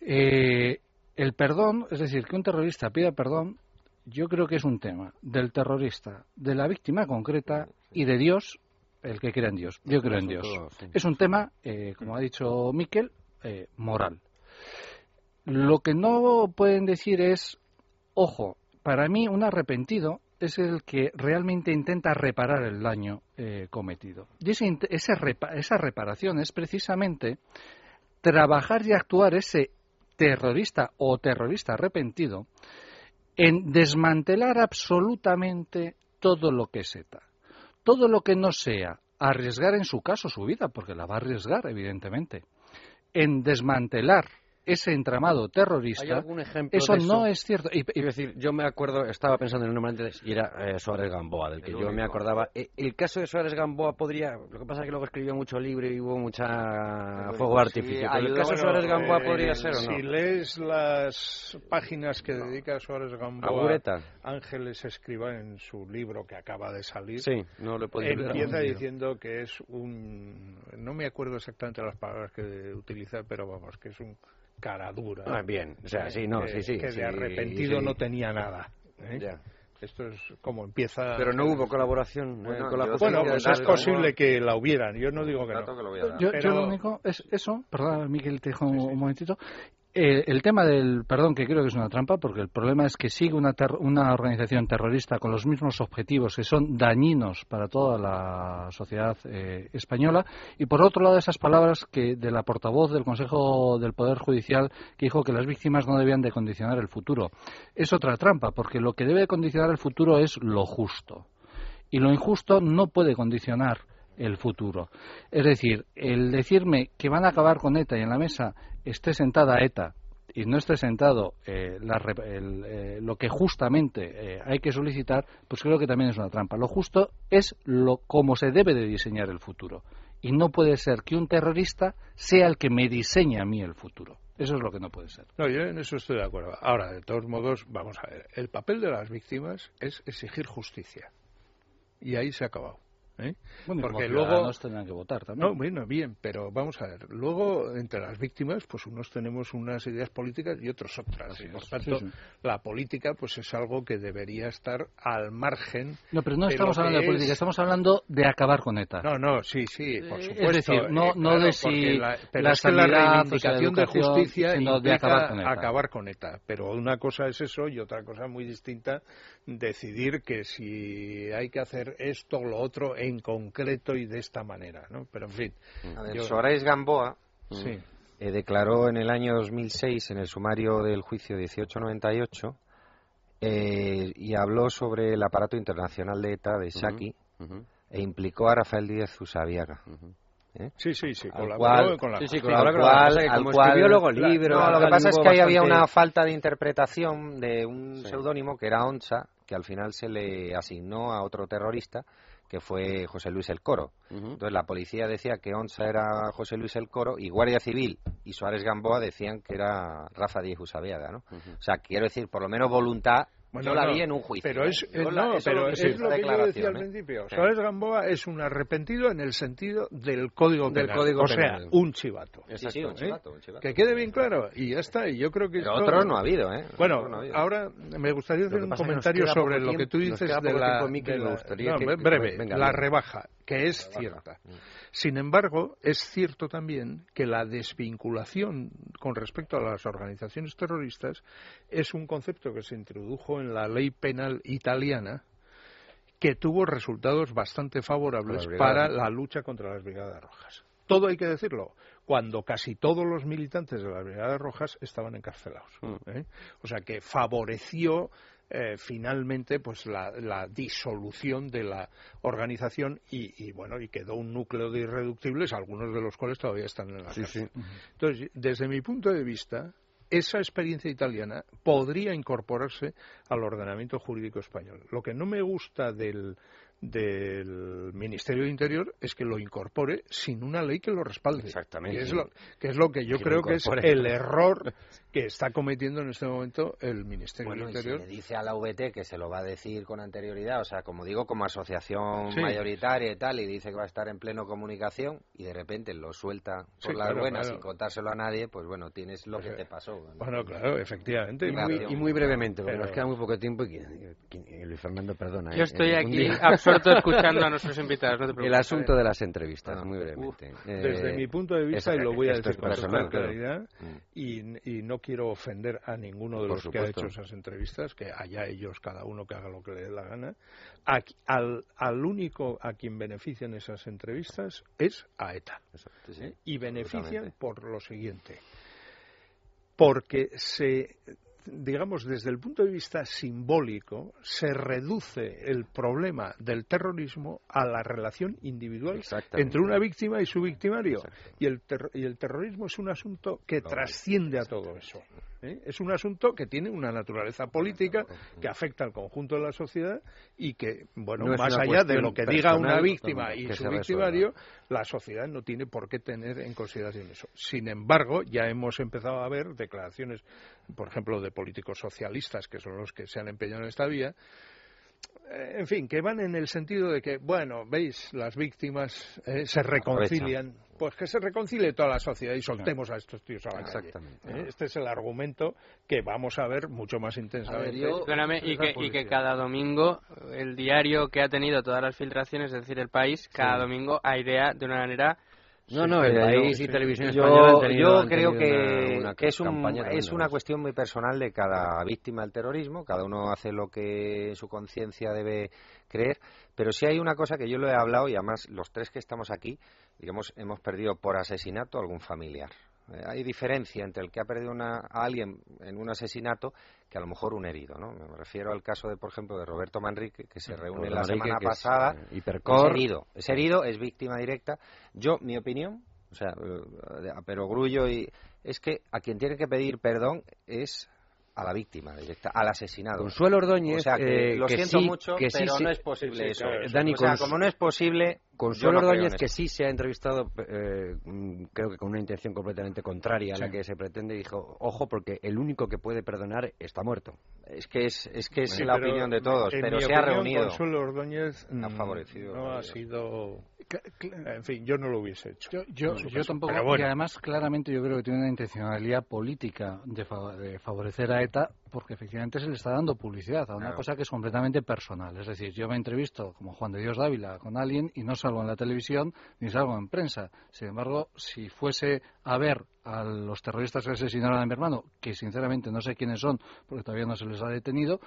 Eh, el perdón, es decir, que un terrorista pida perdón, yo creo que es un tema del terrorista, de la víctima concreta y de Dios, el que cree en Dios. Yo creo en Dios. Es un tema, eh, como ha dicho Miquel, eh, moral. Lo que no pueden decir es, ojo, para mí un arrepentido es el que realmente intenta reparar el daño eh, cometido. Y esa reparación es precisamente trabajar y actuar ese terrorista o terrorista arrepentido en desmantelar absolutamente todo lo que es. Todo lo que no sea arriesgar en su caso su vida, porque la va a arriesgar, evidentemente, en desmantelar ese entramado terrorista, eso no es cierto. Y, decir, yo me acuerdo, estaba pensando en un nombre antes y era eh, Suárez Gamboa, del que yo me acordaba. Eh, el caso de Suárez Gamboa podría, lo que pasa es que luego escribió mucho libro y hubo mucha fuego artificial. el caso de Suárez Gamboa podría ser o no. Si lees las páginas que dedica Suárez Gamboa, Ángeles escriba en su libro que acaba de salir, sí, no le empieza diciendo que es un, no me acuerdo exactamente las palabras que utiliza, pero vamos, que es un cara dura. Ah, bien, o sea, sí, no, que, sí, sí. Que de arrepentido no tenía nada. ¿eh? Ya. Esto es como empieza. Pero no hubo colaboración eh, con la Bueno, pues es posible que la hubieran. Yo no digo que no. yo, yo, lo único es eso. Perdón, Miguel, te dejo un momentito. Eh, el tema del perdón, que creo que es una trampa, porque el problema es que sigue una, una organización terrorista con los mismos objetivos que son dañinos para toda la sociedad eh, española, y por otro lado esas palabras que de la portavoz del Consejo del Poder Judicial que dijo que las víctimas no debían de condicionar el futuro. Es otra trampa, porque lo que debe condicionar el futuro es lo justo, y lo injusto no puede condicionar el futuro. Es decir, el decirme que van a acabar con ETA y en la mesa esté sentada ETA y no esté sentado eh, eh, lo que justamente eh, hay que solicitar, pues creo que también es una trampa. Lo justo es lo como se debe de diseñar el futuro. Y no puede ser que un terrorista sea el que me diseñe a mí el futuro. Eso es lo que no puede ser. No, yo en eso estoy de acuerdo. Ahora, de todos modos, vamos a ver. El papel de las víctimas es exigir justicia. Y ahí se ha acabado. ¿Eh? Bueno, Porque luego tendrán que votar también. no, bueno, bien, pero vamos a ver. Luego, entre las víctimas, pues unos tenemos unas ideas políticas y otros otras. y por tanto, sí, sí. la política, pues es algo que debería estar al margen. No, pero no estamos hablando de política, es- estamos hablando de acabar con ETA. No, no, sí, sí, por Eh, es supuesto. decir, no- eh, no claro, de si la, pero la es que la reivindicación de justicia sino de acabar con ETA. acabar con ETA. Pero una cosa es eso y otra cosa muy distinta, decidir que si hay que hacer esto o lo otro en concreto y de esta manera, ¿no? Pero en fin. A ver, yo- Soares Gamboa Sí. eh, declaró en el año 2006, en el sumario del juicio 1898, eh, y habló sobre el aparato internacional de ETA, de Shaki, Ujú, e implicó a Rafael Díaz Usabiaga. ¿eh? Sí, sí, sí, Al colaboró cual- con la Sí, sí, con cual- al luego no, lo que pasa es que ahí había una falta de interpretación de un Sí. seudónimo que era Oncha, que al final se le asignó a otro terrorista, que fue José Luis El Coro. Entonces la policía decía que Oncha era José Luis El Coro y Guardia Civil y Suárez Gamboa decían que era Rafa Díez Usabiaga, ¿no? O sea, quiero decir, por lo menos voluntad, Bueno, yo la no, vi en un juicio. Pero ¿eh? es, eh, la- no, pero lo que es sí, lo que yo decía al declaración, ¿eh? principio. Sí. Suárez Gamboa es un arrepentido en el sentido del Código Del Penal. Código o sea, Penal. un chivato. Sí, sí, un ¿eh? chivato, un chivato. Que quede bien claro. Y ya está. Y yo creo que Pero otros no ha habido, ¿eh? Bueno, no ha habido. ahora me gustaría hacer un es comentario sobre lo que tú dices de la, breve, la rebaja, que es cierta. Sin embargo, es cierto también que la desvinculación con respecto a las organizaciones terroristas es un concepto que se introdujo en la ley penal italiana que tuvo resultados bastante favorables para la lucha contra las brigadas rojas. Todo hay que decirlo, cuando casi todos los militantes de las brigadas rojas estaban encarcelados. Mm. ¿eh? O sea que favoreció eh, finalmente pues la, la disolución de la organización y, y, bueno y quedó un núcleo de irreductibles, algunos de los cuales todavía están en la Sí, cárcel. sí. Entonces, desde mi punto de vista, esa experiencia italiana podría incorporarse al ordenamiento jurídico español. Lo que no me gusta del, del Ministerio de Interior es que lo incorpore sin una ley que lo respalde. Exactamente. Que es lo que, es lo que yo Que creo que es el error [LAUGHS] que está cometiendo en este momento el Ministerio Bueno, del y si Interior. le dice a la VT que se lo va a decir con anterioridad, o sea, como digo, como asociación Sí. mayoritaria y tal, y dice que va a estar en pleno comunicación, y de repente lo suelta por Sí, las claro, buenas claro. sin contárselo a nadie, pues bueno, tienes lo Pues, que eh, te pasó. ¿no? Bueno, claro, efectivamente. Y muy, y muy brevemente, porque Pero- nos queda muy poco tiempo y Luis Fernando, perdona. Yo ¿eh? estoy Un aquí [LAUGHS] absorto escuchando a nuestros invitados, no te preocupes. El asunto de las entrevistas, Ah, muy uf, brevemente. Desde Eh, mi punto de vista, y lo voy a decir con personal, total claridad, Mm. y, y no quiero ofender a ninguno de Por los que ha hecho esas entrevistas, que allá ellos, cada uno que haga lo que le dé la gana. A- al, al único a quien benefician esas entrevistas es a ETA. sí. ¿eh? Y benefician por lo siguiente. Porque se digamos, desde el punto de vista simbólico, se reduce el problema del terrorismo a la relación individual entre una víctima y su victimario. Y el, ter- y el terrorismo es un asunto que trasciende a todo eso. ¿Eh? Es un asunto que tiene una naturaleza política que afecta al conjunto de la sociedad y que, bueno, No más allá de lo que diga una víctima y su victimario, la sociedad no tiene por qué tener en consideración eso. Sin embargo, ya hemos empezado a ver declaraciones, por ejemplo, de políticos socialistas, que son los que se han empeñado en esta vía, en fin, que van en el sentido de que, bueno, veis, las víctimas eh, se reconcilian. Pues que se reconcilie toda la sociedad y soltemos a estos tíos a la calle. Exactamente. ¿eh? Este es el argumento que vamos a ver mucho más intensamente. yo- y que, y que cada domingo el diario que ha tenido todas las filtraciones, es decir, el país, cada domingo airea de una manera No, no, el yo- país y televisión española han Yo, tenido- yo han creo que, una- una que es, un- es una cuestión muy personal de cada víctima del terrorismo, cada uno hace lo que su conciencia debe creer, pero sí hay una cosa que yo lo he hablado y además los tres que estamos aquí, digamos, hemos perdido por asesinato a algún familiar. Eh, hay diferencia entre el que ha perdido una- a alguien en un asesinato que a lo mejor un herido, ¿no? Me refiero al caso de, por ejemplo, de Roberto Manrique, que se reúne la Manrique, semana que es, pasada. eh, Es hipercor. herido, es herido, es víctima directa. Yo, mi opinión, o sea, eh, a perogrullo y es que a quien tiene que pedir perdón es a la víctima directa, al asesinado. Consuelo Ordóñez, o sea, que, eh, lo que siento sí, mucho, que sí, pero sí. no es posible eso. claro, Dani, o sea, cons- como no es posible, Consuelo no Ordóñez, que sí se ha entrevistado, eh, creo que con una intención completamente contraria a la Sí. que se pretende, dijo, ojo, porque el único que puede perdonar está muerto. Es que es, es, que es Sí, la opinión de todos, en pero mi se ha reunido. Consuelo Ordóñez Ha mm, favorecido no ha sido. En fin, yo no lo hubiese hecho. Yo, yo, tampoco, bueno. y además claramente yo creo que tiene una intencionalidad política de, de favorecer a ETA porque efectivamente se le está dando publicidad a una Claro. cosa que es completamente personal. Es decir, yo me entrevisto como Juan de Dios Dávila con alguien y no salgo en la televisión ni salgo en prensa. Sin embargo, si fuese a ver a los terroristas que asesinaron a mi hermano, que sinceramente no sé quiénes son porque todavía no se les ha detenido,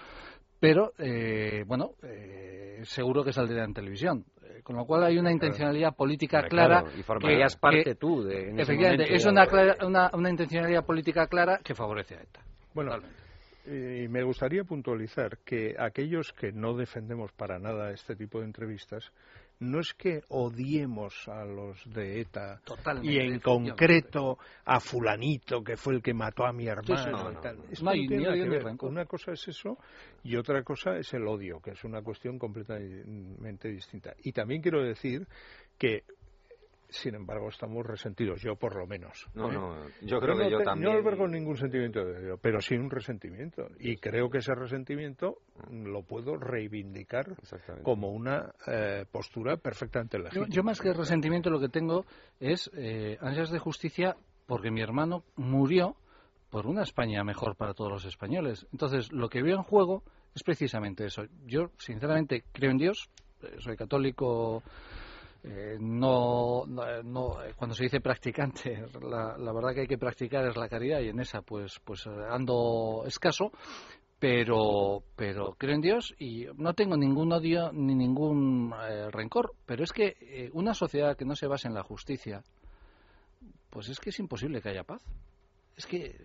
pero eh, bueno, eh, seguro que saldría en televisión. Eh, con lo cual hay una intencionalidad política clara. claro, y formarías que- parte que- tú de en ese Efectivamente, momento. es una, clara- una, una intencionalidad política clara que favorece a ETA. Bueno, y me gustaría puntualizar que aquellos que no defendemos para nada este tipo de entrevistas, no es que odiemos a los de ETA. Totalmente, y en concreto a fulanito que fue el que mató a mi hermano. Una cosa es eso y otra cosa es el odio, que es una cuestión completamente distinta. Y también quiero decir que sin embargo, estamos resentidos, yo por lo menos. No, ¿eh? no, yo creo que no yo te- también. No albergo ningún sentimiento de odio, pero sí un resentimiento. Y creo que ese resentimiento lo puedo reivindicar como una eh, postura perfectamente legítima. yo más que resentimiento lo que tengo es eh, ansias de justicia porque mi hermano murió por una España mejor para todos los españoles. Entonces, lo que veo en juego es precisamente eso. Yo, sinceramente, creo en Dios, eh, soy católico, eh, no, no, no- eh, cuando se dice practicante, [LAUGHS] la, la verdad que hay que practicar es la caridad y en esa pues, pues eh, ando escaso, pero, pero creo en Dios y no tengo ningún odio ni ningún eh, rencor. Pero es que eh, una sociedad que no se basa en la justicia, pues es que es imposible que haya paz. Es que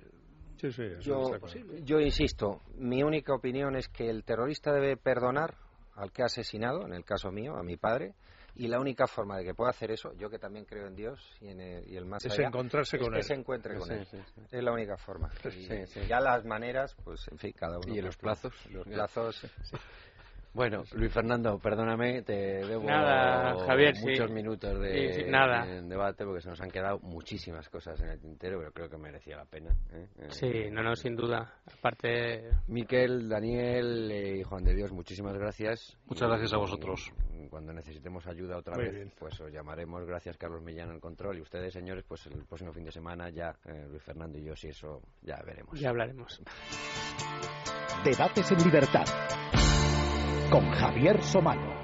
Sí, sí, eso Yo, está claro. yo insisto, mi única opinión es que el terrorista debe perdonar al que ha asesinado, en el caso mío, a mi padre, y la única forma de que pueda hacer eso, yo que también creo en Dios y en el, y el más Es allá, encontrarse es con que él. se encuentre con Sí, él. sí, sí. Es la única forma. Y Sí, sí. Ya las maneras, pues en fin, cada uno. ¿Y en los plazos? Los plazos. Bueno, Luis Fernando, perdóname, te debo Nada, Javier, sí. muchos minutos de, Sí, sí, nada. de debate porque se nos han quedado muchísimas cosas en el tintero, pero creo que merecía la pena. ¿eh? Eh, Sí, no, no, sin duda. Aparte, Miquel, Daniel eh, y Juan de Dios, muchísimas gracias. Muchas Y- gracias a vosotros. y Cuando necesitemos ayuda otra Muy vez, bien. pues os llamaremos. Gracias, Carlos Millán, al control. Y ustedes, señores, pues el próximo fin de semana ya, eh, Luis Fernando y yo, si eso ya veremos. ya hablaremos. Debates en libertad con Javier Somano.